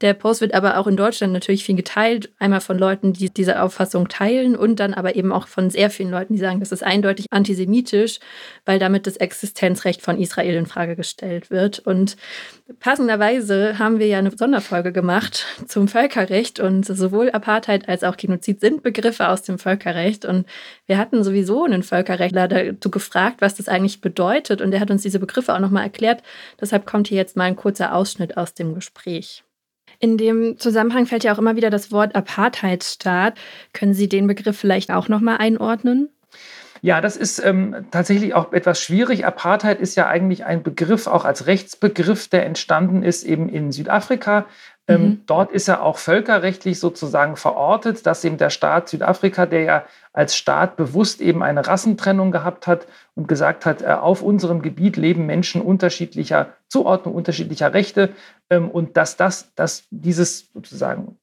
Der Post wird aber auch in Deutschland natürlich viel geteilt. Einmal von Leuten, die diese Auffassung teilen und dann aber eben auch von sehr vielen Leuten, die sagen, das ist eindeutig antisemitisch, weil damit das Existenzrecht von Israel in Frage gestellt wird. Und passenderweise haben wir ja eine Sonderfolge gemacht zum Völkerrecht und sowohl Apartheid als auch Genozid sind Begriffe aus dem Völkerrecht. Und wir hatten sowieso einen Völkerrechtler dazu gefragt, was das eigentlich bedeutet. Und er hat uns diese Begriffe auch nochmal erklärt. Deshalb kommt hier jetzt mal ein kurzer Ausschnitt aus dem Gespräch. In dem Zusammenhang fällt ja auch immer wieder das Wort Apartheidstaat. Können Sie den Begriff vielleicht auch nochmal einordnen? Ja, das ist ähm, tatsächlich auch etwas schwierig. Apartheid ist ja eigentlich ein Begriff, auch als Rechtsbegriff, der entstanden ist eben in Südafrika. Ähm, mhm. Dort ist er auch völkerrechtlich sozusagen verortet, dass eben der Staat Südafrika, der ja als Staat bewusst eben eine Rassentrennung gehabt hat und gesagt hat, äh, auf unserem Gebiet leben Menschen unterschiedlicher Zuordnung, unterschiedlicher Rechte ähm, und dass das, dass dieses sozusagen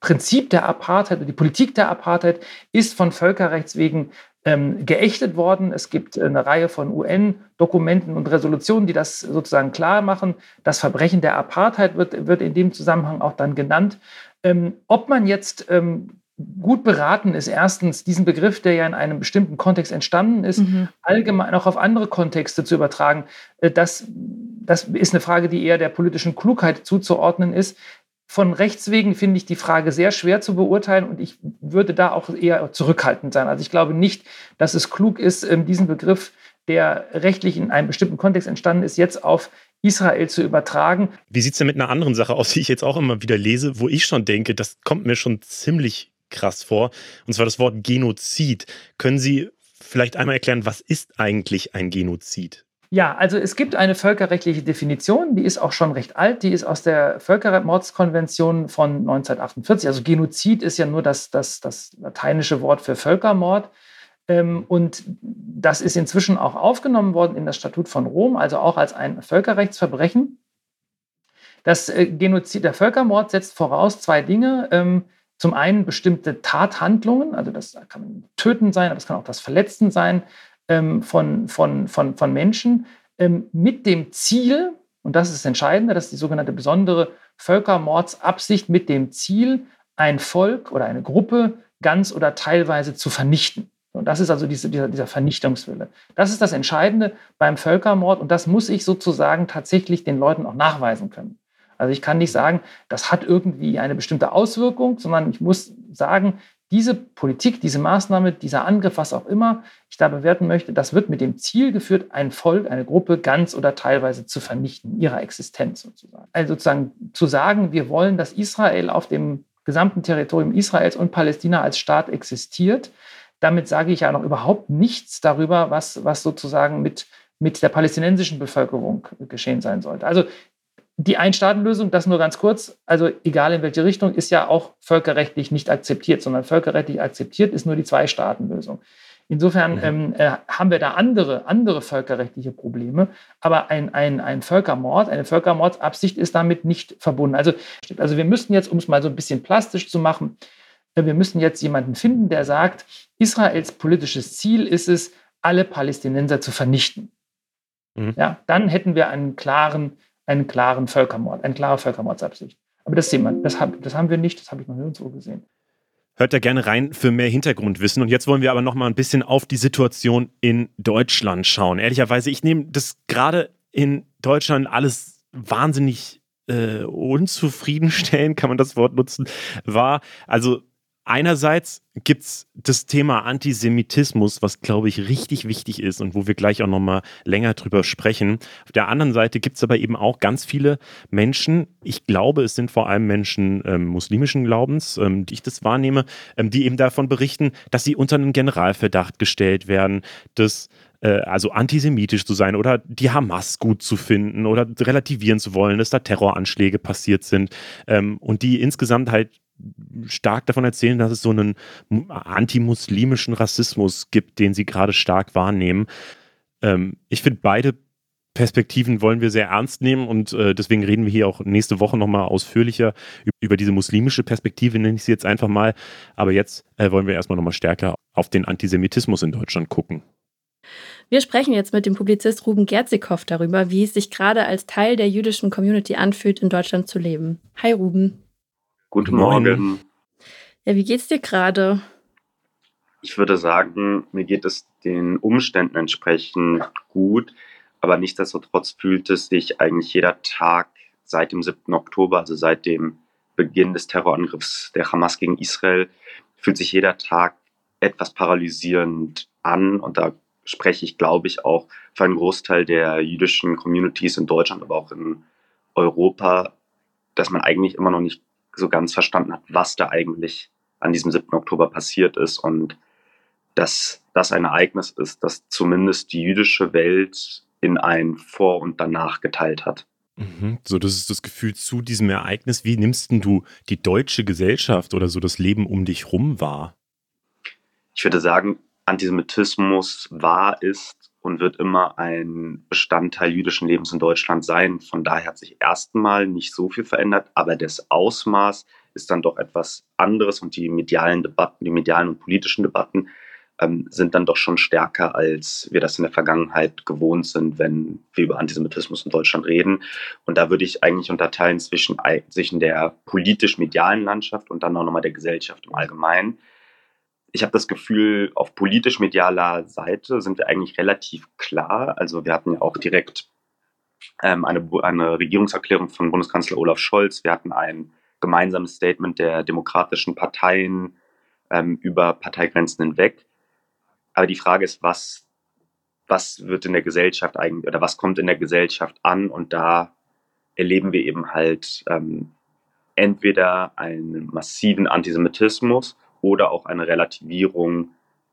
Prinzip der Apartheid oder die Politik der Apartheid ist von Völkerrechtswegen ähm, geächtet worden. Es gibt eine Reihe von UN-Dokumenten und Resolutionen, die das sozusagen klar machen. Das Verbrechen der Apartheid wird, wird in dem Zusammenhang auch dann genannt. Ähm, ob man jetzt ähm, gut beraten ist, erstens diesen Begriff, der ja in einem bestimmten Kontext entstanden ist, mhm. allgemein auch auf andere Kontexte zu übertragen, äh, das, das ist eine Frage, die eher der politischen Klugheit zuzuordnen ist. Von Rechts wegen finde ich die Frage sehr schwer zu beurteilen und ich würde da auch eher zurückhaltend sein. Also ich glaube nicht, dass es klug ist, ähm, diesen Begriff, der rechtlich in einem bestimmten Kontext entstanden ist, jetzt auf Israel zu übertragen. Wie sieht es denn mit einer anderen Sache aus, die ich jetzt auch immer wieder lese, wo ich schon denke, das kommt mir schon ziemlich krass vor, und zwar das Wort Genozid. Können Sie vielleicht einmal erklären, was ist eigentlich ein Genozid? Ja, also es gibt eine völkerrechtliche Definition, die ist auch schon recht alt, die ist aus der Völkermordskonvention von 1948. Also Genozid ist ja nur das, das, das lateinische Wort für Völkermord. Ähm, und das ist inzwischen auch aufgenommen worden in das Statut von Rom, also auch als ein Völkerrechtsverbrechen. Das äh, Genozid, der Völkermord setzt voraus zwei Dinge. Ähm, zum einen bestimmte Tathandlungen, also das kann Töten sein, aber das kann auch das Verletzen sein von, von, von, von Menschen ähm, mit dem Ziel, und das ist das Entscheidende, das ist die sogenannte besondere Völkermordsabsicht mit dem Ziel, ein Volk oder eine Gruppe ganz oder teilweise zu vernichten. Und das ist also diese, dieser, dieser Vernichtungswille. Das ist das Entscheidende beim Völkermord und das muss ich sozusagen tatsächlich den Leuten auch nachweisen können. Also ich kann nicht sagen, das hat irgendwie eine bestimmte Auswirkung, sondern ich muss sagen, diese Politik, diese Maßnahme, dieser Angriff, was auch immer ich da bewerten möchte, das wird mit dem Ziel geführt, ein Volk, eine Gruppe ganz oder teilweise zu vernichten, ihrer Existenz sozusagen. Also sozusagen zu sagen, wir wollen, dass Israel auf dem gesamten Territorium Israels und Palästina als Staat existiert, damit sage ich ja noch überhaupt nichts darüber, was, was sozusagen mit, mit der palästinensischen Bevölkerung geschehen sein sollte. Also die Ein-Staaten-Lösung, das nur ganz kurz, also egal in welche Richtung, ist ja auch völkerrechtlich nicht akzeptiert, sondern völkerrechtlich akzeptiert ist nur die Zwei-Staaten-Lösung. Insofern mhm. ähm, äh, haben wir da andere, andere völkerrechtliche Probleme, aber ein, ein, ein Völkermord, eine Völkermordsabsicht ist damit nicht verbunden. Also, also wir müssten jetzt, um es mal so ein bisschen plastisch zu machen, äh, wir müssen jetzt jemanden finden, der sagt, Israels politisches Ziel ist es, alle Palästinenser zu vernichten. Mhm. Ja, dann hätten wir einen klaren einen klaren Völkermord, eine klare Völkermordsabsicht. Aber das sehen wir, das, hab, das haben wir nicht, das habe ich noch nirgendwo gesehen. Hört da gerne rein für mehr Hintergrundwissen. Und jetzt wollen wir aber noch mal ein bisschen auf die Situation in Deutschland schauen. Ehrlicherweise, ich nehme das gerade in Deutschland alles wahnsinnig äh, unzufriedenstellend, kann man das Wort nutzen, war. Also einerseits gibt es das Thema Antisemitismus, was, glaube ich, richtig wichtig ist und wo wir gleich auch nochmal länger drüber sprechen. Auf der anderen Seite gibt es aber eben auch ganz viele Menschen, ich glaube, es sind vor allem Menschen ähm, muslimischen Glaubens, ähm, die ich das wahrnehme, ähm, die eben davon berichten, dass sie unter einen Generalverdacht gestellt werden, dass äh, also antisemitisch zu sein oder die Hamas gut zu finden oder relativieren zu wollen, dass da Terroranschläge passiert sind ähm, und die insgesamt halt stark davon erzählen, dass es so einen antimuslimischen Rassismus gibt, den sie gerade stark wahrnehmen. Ähm, ich finde, beide Perspektiven wollen wir sehr ernst nehmen und äh, deswegen reden wir hier auch nächste Woche nochmal ausführlicher über diese muslimische Perspektive, nenne ich sie jetzt einfach mal. Aber jetzt äh, wollen wir erstmal nochmal stärker auf den Antisemitismus in Deutschland gucken. Wir sprechen jetzt mit dem Publizist Ruben Gerzikow darüber, wie es sich gerade als Teil der jüdischen Community anfühlt, in Deutschland zu leben. Hi Ruben. Guten Morgen. Ja, wie geht's dir gerade? Ich würde sagen, mir geht es den Umständen entsprechend gut, aber nichtsdestotrotz fühlt es sich eigentlich jeder Tag seit dem 7. Oktober, also seit dem Beginn des Terrorangriffs der Hamas gegen Israel, fühlt sich jeder Tag etwas paralysierend an und da spreche ich, glaube ich, auch für einen Großteil der jüdischen Communities in Deutschland, aber auch in Europa, dass man eigentlich immer noch nicht so ganz verstanden hat, was da eigentlich an diesem 7. Oktober passiert ist und dass das ein Ereignis ist, das zumindest die jüdische Welt in ein Vor und Danach geteilt hat. Mhm. So, das ist das Gefühl zu diesem Ereignis. Wie nimmst du die deutsche Gesellschaft oder so das Leben um dich rum wahr? Ich würde sagen, Antisemitismus war, ist und wird immer ein Bestandteil jüdischen Lebens in Deutschland sein. Von daher hat sich erstmal nicht so viel verändert, aber das Ausmaß ist dann doch etwas anderes und die medialen Debatten, die medialen und politischen Debatten ähm, sind dann doch schon stärker, als wir das in der Vergangenheit gewohnt sind, wenn wir über Antisemitismus in Deutschland reden. Und da würde ich eigentlich unterteilen zwischen, zwischen der politisch-medialen Landschaft und dann auch nochmal der Gesellschaft im Allgemeinen ich habe das Gefühl, auf politisch-medialer Seite sind wir eigentlich relativ klar. Also wir hatten ja auch direkt ähm, eine, eine Regierungserklärung von Bundeskanzler Olaf Scholz. Wir hatten ein gemeinsames Statement der demokratischen Parteien ähm, über Parteigrenzen hinweg. Aber die Frage ist, was, was wird in der Gesellschaft eigentlich oder was kommt in der Gesellschaft an? Und da erleben wir eben halt ähm, entweder einen massiven Antisemitismus oder auch eine Relativierung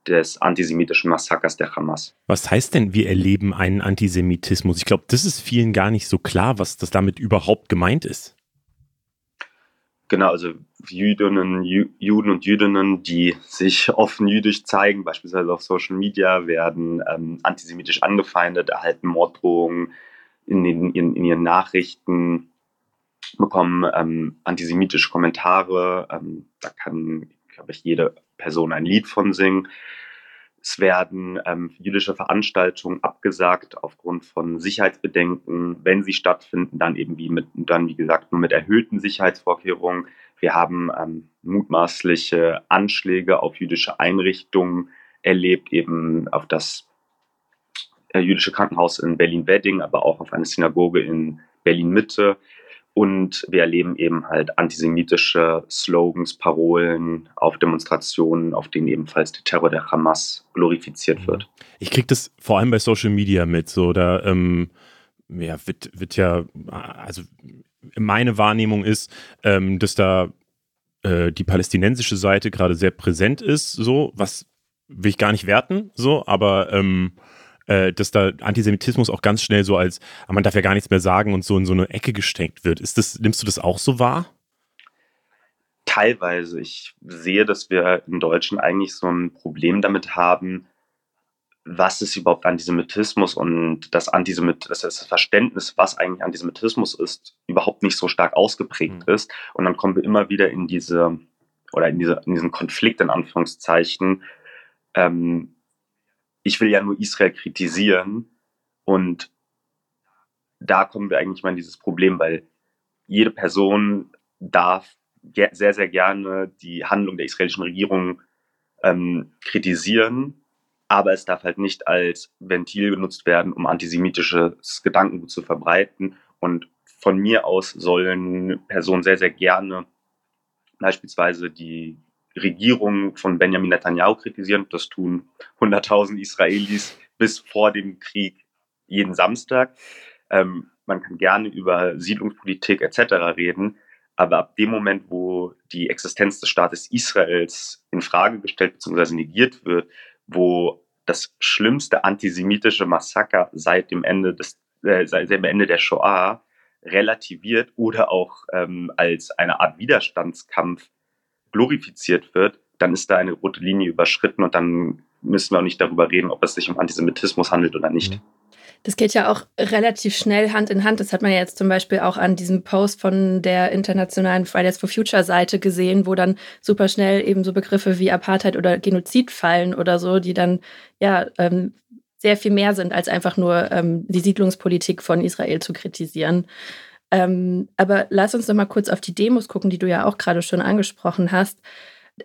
des antisemitischen Massakers der Hamas. Was heißt denn, wir erleben einen Antisemitismus? Ich glaube, das ist vielen gar nicht so klar, was das damit überhaupt gemeint ist. Genau, also Jüdinnen, Juden und Jüdinnen, die sich offen jüdisch zeigen, beispielsweise auf Social Media, werden ähm, antisemitisch angefeindet, erhalten Morddrohungen in, in, in ihren Nachrichten, bekommen ähm, antisemitische Kommentare. Ähm, da kann ich, jede Person ein Lied von singen. Es werden ähm, jüdische Veranstaltungen abgesagt aufgrund von Sicherheitsbedenken. Wenn sie stattfinden, dann eben wie mit, dann wie gesagt nur mit erhöhten Sicherheitsvorkehrungen. Wir haben ähm, mutmaßliche Anschläge auf jüdische Einrichtungen erlebt, eben auf das äh, jüdische Krankenhaus in Berlin-Wedding, aber auch auf eine Synagoge in Berlin-Mitte. Und wir erleben eben halt antisemitische Slogans, Parolen auf Demonstrationen, auf denen ebenfalls der Terror der Hamas glorifiziert mhm. wird. Ich kriege das vor allem bei Social Media mit. So, da ähm, ja, wird, wird ja, also meine Wahrnehmung ist, ähm, dass da äh, die palästinensische Seite gerade sehr präsent ist, so, was will ich gar nicht werten, so, aber ähm, äh, dass da Antisemitismus auch ganz schnell so als, ah, man darf ja gar nichts mehr sagen und so in so eine Ecke gesteckt wird. Ist das, nimmst du das auch so wahr? Teilweise. Ich sehe, dass wir in Deutschland eigentlich so ein Problem damit haben, was ist überhaupt Antisemitismus und das, Antisemit das Verständnis, was eigentlich Antisemitismus ist, überhaupt nicht so stark ausgeprägt mhm. ist. Und dann kommen wir immer wieder in diese, oder in, diese, in diesen Konflikt in Anführungszeichen, ähm, ich will ja nur Israel kritisieren und da kommen wir eigentlich mal in dieses Problem, weil jede Person darf sehr, sehr gerne die Handlung der israelischen Regierung ähm, kritisieren, aber es darf halt nicht als Ventil benutzt werden, um antisemitisches Gedankengut zu verbreiten. Und von mir aus sollen Personen sehr, sehr gerne beispielsweise die Regierung von Benjamin Netanyahu kritisieren. Das tun 100.000 Israelis bis vor dem Krieg jeden Samstag. Ähm, man kann gerne über Siedlungspolitik etc. reden, aber ab dem Moment, wo die Existenz des Staates Israels in Frage gestellt bzw. negiert wird, wo das schlimmste antisemitische Massaker seit dem Ende des äh, seit dem Ende der Shoah relativiert oder auch ähm, als eine Art Widerstandskampf glorifiziert wird, dann ist da eine rote Linie überschritten und dann müssen wir auch nicht darüber reden, ob es sich um Antisemitismus handelt oder nicht. Mhm. Das geht ja auch relativ schnell Hand in Hand. Das hat man ja jetzt zum Beispiel auch an diesem Post von der internationalen Fridays for Future Seite gesehen, wo dann super schnell eben so Begriffe wie Apartheid oder Genozid fallen oder so, die dann ja ähm, sehr viel mehr sind, als einfach nur ähm, die Siedlungspolitik von Israel zu kritisieren. Ähm, aber lass uns noch mal kurz auf die Demos gucken, die du ja auch gerade schon angesprochen hast.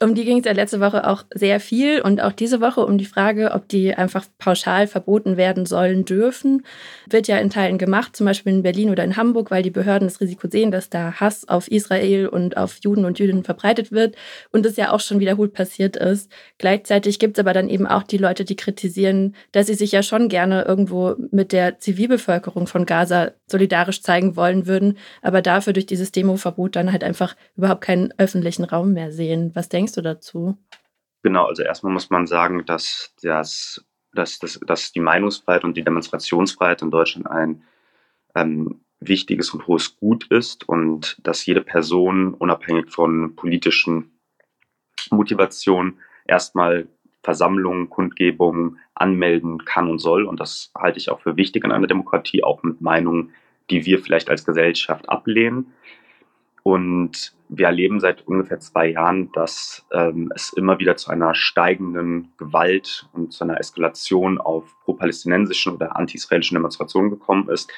Um die ging es ja letzte Woche auch sehr viel und auch diese Woche um die Frage, ob die einfach pauschal verboten werden sollen dürfen. Wird ja in Teilen gemacht, zum Beispiel in Berlin oder in Hamburg, weil die Behörden das Risiko sehen, dass da Hass auf Israel und auf Juden und Jüdinnen verbreitet wird und das ja auch schon wiederholt passiert ist. Gleichzeitig gibt es aber dann eben auch die Leute, die kritisieren, dass sie sich ja schon gerne irgendwo mit der Zivilbevölkerung von Gaza solidarisch zeigen wollen würden, aber dafür durch dieses Demoverbot dann halt einfach überhaupt keinen öffentlichen Raum mehr sehen. Was denkst denkst du dazu? Genau, also erstmal muss man sagen, dass, das, dass, dass, dass die Meinungsfreiheit und die Demonstrationsfreiheit in Deutschland ein ähm, wichtiges und hohes Gut ist und dass jede Person unabhängig von politischen Motivationen erstmal Versammlungen, Kundgebungen anmelden kann und soll. Und das halte ich auch für wichtig in einer Demokratie, auch mit Meinungen, die wir vielleicht als Gesellschaft ablehnen. Und wir erleben seit ungefähr zwei Jahren, dass ähm, es immer wieder zu einer steigenden Gewalt und zu einer Eskalation auf pro-palästinensischen oder anti-israelischen Demonstrationen gekommen ist.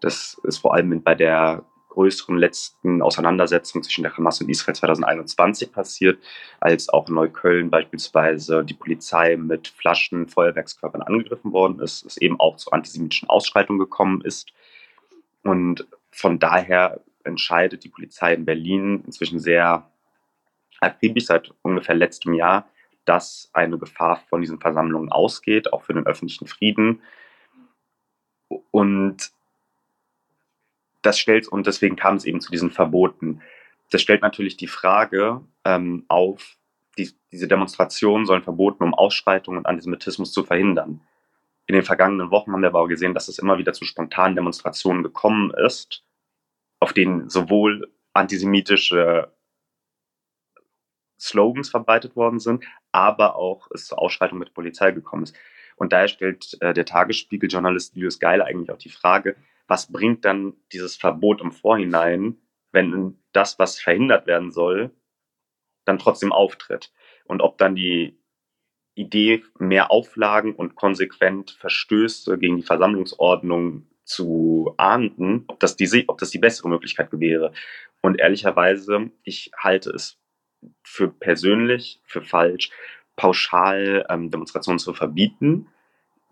Das ist vor allem bei der größeren letzten Auseinandersetzung zwischen der Hamas und Israel 2021 passiert, als auch in Neukölln beispielsweise die Polizei mit Flaschen, Feuerwerkskörpern angegriffen worden ist, es eben auch zu antisemitischen Ausschreitungen gekommen ist. Und von daher entscheidet die Polizei in Berlin inzwischen sehr akribisch seit ungefähr letztem Jahr, dass eine Gefahr von diesen Versammlungen ausgeht, auch für den öffentlichen Frieden. Und das stellt, und deswegen kam es eben zu diesen Verboten. Das stellt natürlich die Frage ähm, auf, die, diese Demonstrationen sollen verboten, um Ausschreitungen und Antisemitismus zu verhindern. In den vergangenen Wochen haben wir aber auch gesehen, dass es immer wieder zu spontanen Demonstrationen gekommen ist, auf denen sowohl antisemitische Slogans verbreitet worden sind, aber auch es zur Ausschreitung mit der Polizei gekommen ist. Und daher stellt äh, der Tagesspiegel-Journalist Julius Geil eigentlich auch die Frage, was bringt dann dieses Verbot im Vorhinein, wenn das, was verhindert werden soll, dann trotzdem auftritt? Und ob dann die Idee, mehr Auflagen und konsequent Verstöße gegen die Versammlungsordnung zu ahnden, ob das, die, ob das die bessere Möglichkeit wäre. Und ehrlicherweise, ich halte es für persönlich, für falsch, pauschal ähm, Demonstrationen zu verbieten.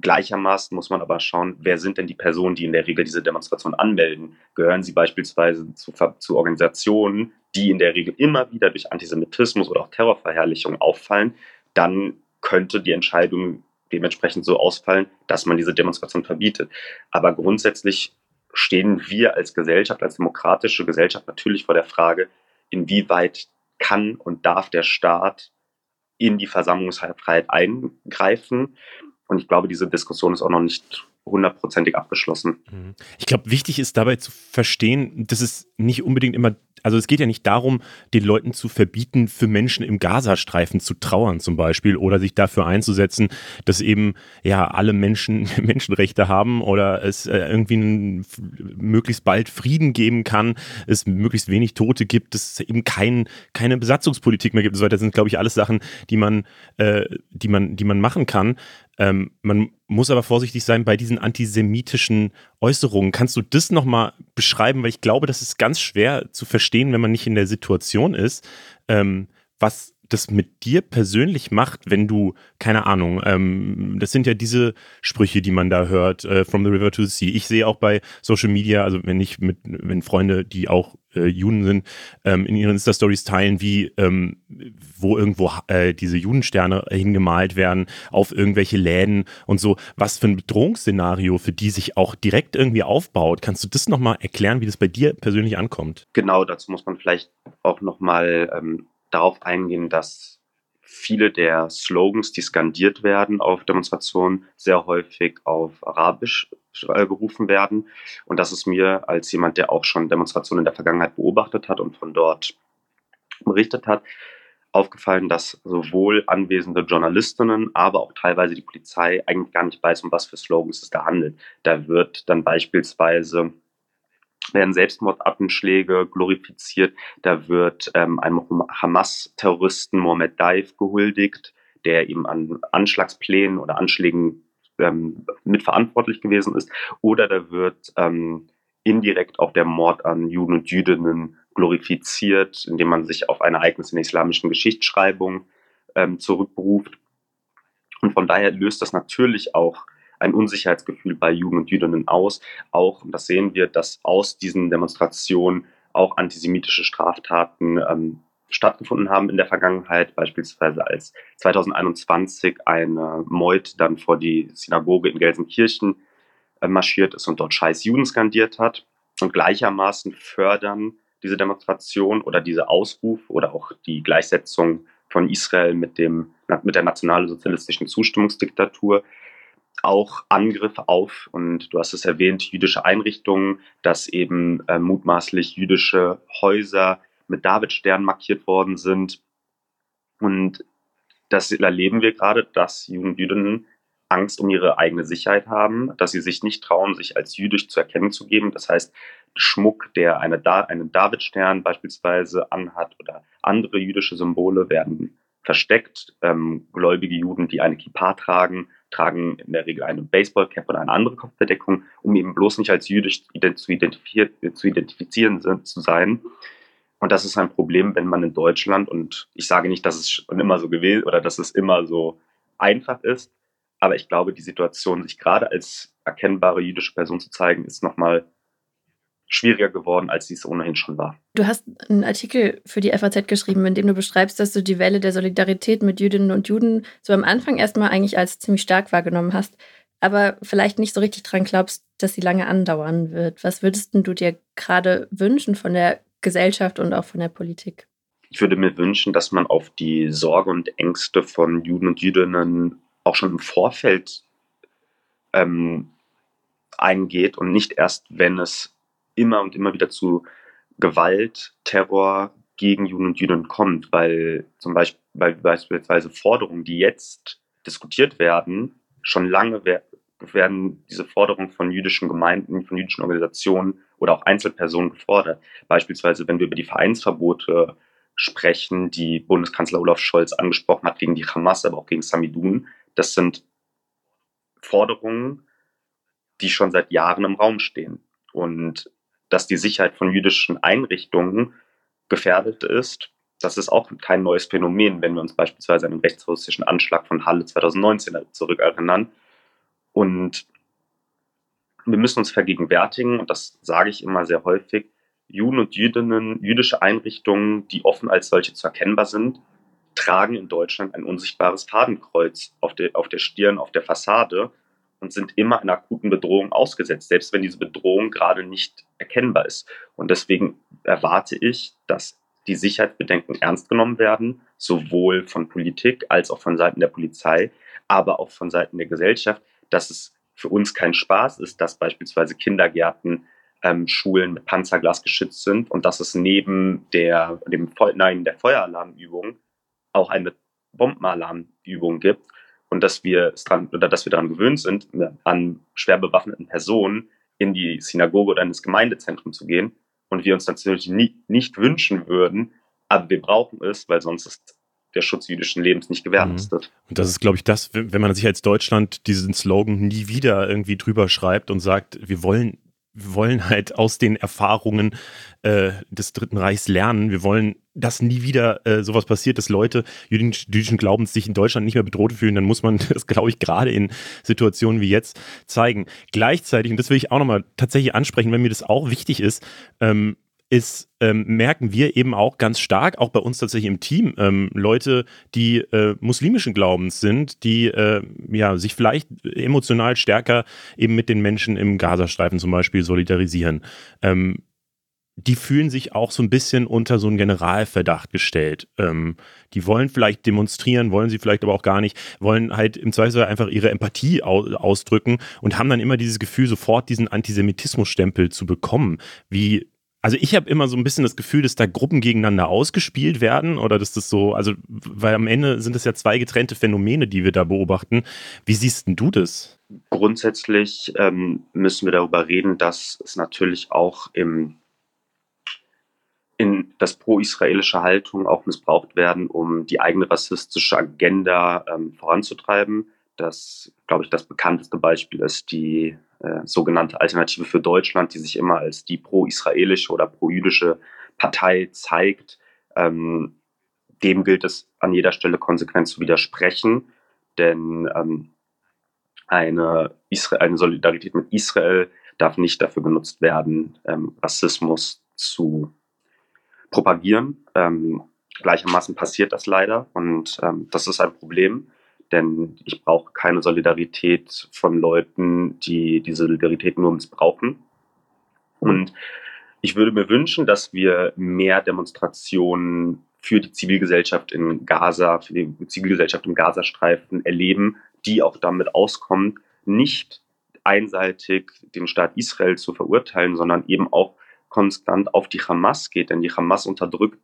Gleichermaßen muss man aber schauen, wer sind denn die Personen, die in der Regel diese Demonstration anmelden? Gehören sie beispielsweise zu, zu Organisationen, die in der Regel immer wieder durch Antisemitismus oder auch Terrorverherrlichung auffallen? Dann könnte die Entscheidung dementsprechend so ausfallen, dass man diese Demonstration verbietet. Aber grundsätzlich stehen wir als Gesellschaft, als demokratische Gesellschaft natürlich vor der Frage, inwieweit kann und darf der Staat in die Versammlungsfreiheit eingreifen. Und ich glaube, diese Diskussion ist auch noch nicht hundertprozentig abgeschlossen. Mhm. Ich glaube, wichtig ist dabei zu verstehen, dass es nicht unbedingt immer also es geht ja nicht darum, den Leuten zu verbieten, für Menschen im Gazastreifen zu trauern zum Beispiel oder sich dafür einzusetzen, dass eben ja alle Menschen Menschenrechte haben oder es äh, irgendwie einen, möglichst bald Frieden geben kann, es möglichst wenig Tote gibt, dass es eben kein, keine Besatzungspolitik mehr gibt. So weiter. Das sind, glaube ich, alles Sachen, die man, äh, die man, die man machen kann. Ähm, man muss aber vorsichtig sein bei diesen antisemitischen Äußerungen. Kannst du das nochmal beschreiben? Weil ich glaube, das ist ganz schwer zu verstehen, wenn man nicht in der Situation ist, ähm, was das mit dir persönlich macht, wenn du, keine Ahnung, ähm, das sind ja diese Sprüche, die man da hört, äh, from the river to the sea. Ich sehe auch bei Social Media, also wenn ich mit, wenn Freunde, die auch äh, Juden sind, ähm, in ihren Insta-Stories teilen, wie ähm, wo irgendwo äh, diese Judensterne hingemalt werden auf irgendwelche Läden und so, was für ein Bedrohungsszenario für die sich auch direkt irgendwie aufbaut. Kannst du das nochmal erklären, wie das bei dir persönlich ankommt? Genau, dazu muss man vielleicht auch nochmal ähm, darauf eingehen, dass viele der Slogans, die skandiert werden auf Demonstrationen, sehr häufig auf Arabisch äh, gerufen werden. Und das ist mir als jemand, der auch schon Demonstrationen in der Vergangenheit beobachtet hat und von dort berichtet hat, aufgefallen, dass sowohl anwesende Journalistinnen, aber auch teilweise die Polizei eigentlich gar nicht weiß, um was für Slogans es da handelt. Da wird dann beispielsweise werden Selbstmordattenschläge glorifiziert. Da wird ähm, einem Hamas-Terroristen Mohammed Daif gehuldigt, der eben an Anschlagsplänen oder Anschlägen ähm, mitverantwortlich gewesen ist. Oder da wird ähm, indirekt auch der Mord an Juden und Jüdinnen glorifiziert, indem man sich auf ein Ereignis in der islamischen Geschichtsschreibung ähm, zurückberuft. Und von daher löst das natürlich auch ein Unsicherheitsgefühl bei Juden und Jüdinnen aus. Auch, und das sehen wir, dass aus diesen Demonstrationen auch antisemitische Straftaten ähm, stattgefunden haben in der Vergangenheit, beispielsweise als 2021 eine Meut dann vor die Synagoge in Gelsenkirchen äh, marschiert ist und dort Scheiß Juden skandiert hat. Und gleichermaßen fördern diese Demonstration oder diese Ausruf oder auch die Gleichsetzung von Israel mit, dem, mit der nationalsozialistischen Zustimmungsdiktatur auch Angriffe auf, und du hast es erwähnt, jüdische Einrichtungen, dass eben äh, mutmaßlich jüdische Häuser mit Davidstern markiert worden sind. Und das erleben wir gerade, dass Juden Angst um ihre eigene Sicherheit haben, dass sie sich nicht trauen, sich als jüdisch zu erkennen zu geben. Das heißt, Schmuck, der eine da einen Davidstern beispielsweise anhat oder andere jüdische Symbole werden versteckt. Ähm, gläubige Juden, die eine Kippa tragen, tragen in der Regel eine Baseballcap oder eine andere Kopfbedeckung, um eben bloß nicht als jüdisch zu, identifizieren, zu identifizieren zu sein. Und das ist ein Problem, wenn man in Deutschland, und ich sage nicht, dass es schon immer so gewesen oder dass es immer so einfach ist, aber ich glaube, die Situation, sich gerade als erkennbare jüdische Person zu zeigen, ist nochmal schwieriger geworden, als sie es ohnehin schon war. Du hast einen Artikel für die FAZ geschrieben, in dem du beschreibst, dass du die Welle der Solidarität mit Jüdinnen und Juden so am Anfang erstmal eigentlich als ziemlich stark wahrgenommen hast, aber vielleicht nicht so richtig dran glaubst, dass sie lange andauern wird. Was würdest du dir gerade wünschen von der Gesellschaft und auch von der Politik? Ich würde mir wünschen, dass man auf die Sorge und Ängste von Juden und Jüdinnen auch schon im Vorfeld ähm, eingeht und nicht erst, wenn es immer und immer wieder zu Gewalt, Terror gegen Juden und Jüdinnen kommt, weil zum Beispiel weil beispielsweise Forderungen, die jetzt diskutiert werden, schon lange werden diese Forderungen von jüdischen Gemeinden, von jüdischen Organisationen oder auch Einzelpersonen gefordert. Beispielsweise, wenn wir über die Vereinsverbote sprechen, die Bundeskanzler Olaf Scholz angesprochen hat gegen die Hamas, aber auch gegen Samidun, das sind Forderungen, die schon seit Jahren im Raum stehen. Und dass die Sicherheit von jüdischen Einrichtungen gefährdet ist. Das ist auch kein neues Phänomen, wenn wir uns beispielsweise an den rechtsrussischen Anschlag von Halle 2019 zurückerinnern. Und wir müssen uns vergegenwärtigen, und das sage ich immer sehr häufig, Juden und Jüdinnen, jüdische Einrichtungen, die offen als solche zu erkennbar sind, tragen in Deutschland ein unsichtbares Fadenkreuz auf der, auf der Stirn, auf der Fassade und sind immer einer akuten Bedrohung ausgesetzt, selbst wenn diese Bedrohung gerade nicht erkennbar ist. Und deswegen erwarte ich, dass die Sicherheitsbedenken ernst genommen werden, sowohl von Politik als auch von Seiten der Polizei, aber auch von Seiten der Gesellschaft, dass es für uns kein Spaß ist, dass beispielsweise Kindergärten, ähm, Schulen mit Panzerglas geschützt sind und dass es neben der, dem nein, der Feueralarmübung auch eine Bombenalarmübung gibt und dass wir dran oder dass wir daran gewöhnt sind, an schwer bewaffneten Personen in die Synagoge oder in das Gemeindezentrum zu gehen und wir uns natürlich nie, nicht wünschen würden, aber wir brauchen es, weil sonst ist der Schutz jüdischen Lebens nicht gewährleistet. Mhm. Und das ist, glaube ich, das, wenn man sich als Deutschland diesen Slogan nie wieder irgendwie drüber schreibt und sagt, wir wollen wir wollen halt aus den Erfahrungen äh, des Dritten Reichs lernen. Wir wollen, dass nie wieder äh, sowas passiert, dass Leute jüdischen Glaubens sich in Deutschland nicht mehr bedroht fühlen. Dann muss man das, glaube ich, gerade in Situationen wie jetzt zeigen. Gleichzeitig, und das will ich auch nochmal tatsächlich ansprechen, wenn mir das auch wichtig ist, ähm, ist, ähm, merken wir eben auch ganz stark, auch bei uns tatsächlich im Team, ähm, Leute, die äh, muslimischen Glaubens sind, die äh, ja, sich vielleicht emotional stärker eben mit den Menschen im Gazastreifen zum Beispiel solidarisieren. Ähm, die fühlen sich auch so ein bisschen unter so einen Generalverdacht gestellt. Ähm, die wollen vielleicht demonstrieren, wollen sie vielleicht aber auch gar nicht, wollen halt im Zweifelsfall einfach ihre Empathie au ausdrücken und haben dann immer dieses Gefühl, sofort diesen Antisemitismusstempel zu bekommen. Wie also ich habe immer so ein bisschen das Gefühl, dass da Gruppen gegeneinander ausgespielt werden oder dass das so, also weil am Ende sind es ja zwei getrennte Phänomene, die wir da beobachten. Wie siehst denn du das? Grundsätzlich ähm, müssen wir darüber reden, dass es natürlich auch im in das pro-israelische Haltung auch missbraucht werden, um die eigene rassistische Agenda ähm, voranzutreiben. Das, glaube ich, das bekannteste Beispiel ist die äh, sogenannte Alternative für Deutschland, die sich immer als die pro-israelische oder pro-jüdische Partei zeigt. Ähm, dem gilt es an jeder Stelle konsequent zu widersprechen, denn ähm, eine, eine, Solidarität mit Israel darf nicht dafür genutzt werden, ähm, Rassismus zu propagieren. Ähm, gleichermaßen passiert das leider und ähm, das ist ein Problem. Denn ich brauche keine Solidarität von Leuten, die die Solidarität nur missbrauchen. Und ich würde mir wünschen, dass wir mehr Demonstrationen für die Zivilgesellschaft in Gaza, für die Zivilgesellschaft im Gazastreifen erleben, die auch damit auskommen, nicht einseitig den Staat Israel zu verurteilen, sondern eben auch konstant auf die Hamas geht. Denn die Hamas unterdrückt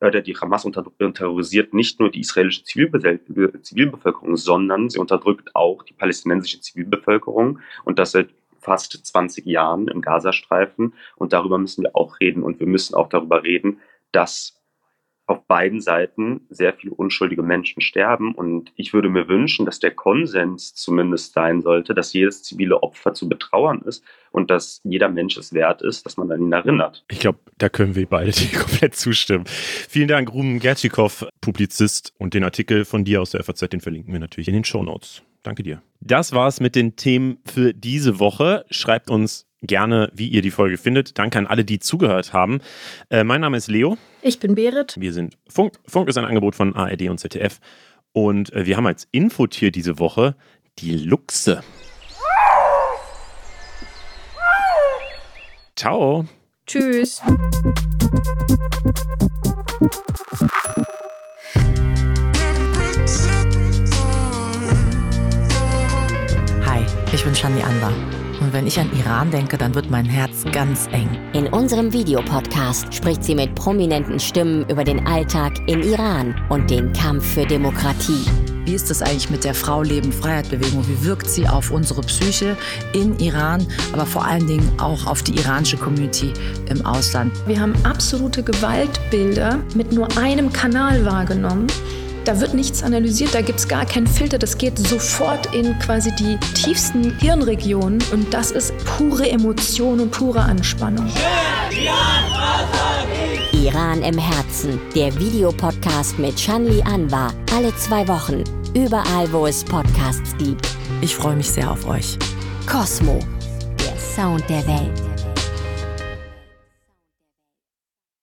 äh, die Hamas unter, terrorisiert nicht nur die israelische Zivilbevölkerung, sondern sie unterdrückt auch die palästinensische Zivilbevölkerung und das seit fast 20 Jahren im Gazastreifen. Und darüber müssen wir auch reden. Und wir müssen auch darüber reden, dass auf beiden Seiten sehr viele unschuldige Menschen sterben. Und ich würde mir wünschen, dass der Konsens zumindest sein sollte, dass jedes zivile Opfer zu betrauern ist und dass jeder Mensch es wert ist, dass man an ihn erinnert. Ich glaube, da können wir beide dir komplett zustimmen. Vielen Dank, Ruben Gertschikow, Publizist. Und den Artikel von dir aus der FAZ, den verlinken wir natürlich in den Show Notes. Danke dir. Das war's mit den Themen für diese Woche. Schreibt uns gerne, wie ihr die Folge findet. Danke an alle, die zugehört haben. Äh, mein Name ist Leo. Ich bin Berit. Wir sind Funk. Funk ist ein Angebot von ARD und ZDF. Und äh, wir haben als Infotier diese Woche die Luchse. Ciao. Tschüss. Hi, ich bin Shani Anwar. Wenn ich an Iran denke, dann wird mein Herz ganz eng. In unserem Videopodcast spricht sie mit prominenten Stimmen über den Alltag in Iran und den Kampf für Demokratie. Wie ist es eigentlich mit der Frau Leben Freiheit Bewegung? Wie wirkt sie auf unsere Psyche in Iran, aber vor allen Dingen auch auf die iranische Community im Ausland? Wir haben absolute Gewaltbilder mit nur einem Kanal wahrgenommen. Da wird nichts analysiert, da gibt es gar keinen Filter. Das geht sofort in quasi die tiefsten Hirnregionen und das ist pure Emotion und pure Anspannung. Iran im Herzen, der Videopodcast mit Shanli Anwar. Alle zwei Wochen, überall, wo es Podcasts gibt. Ich freue mich sehr auf euch. Cosmo, der Sound der Welt.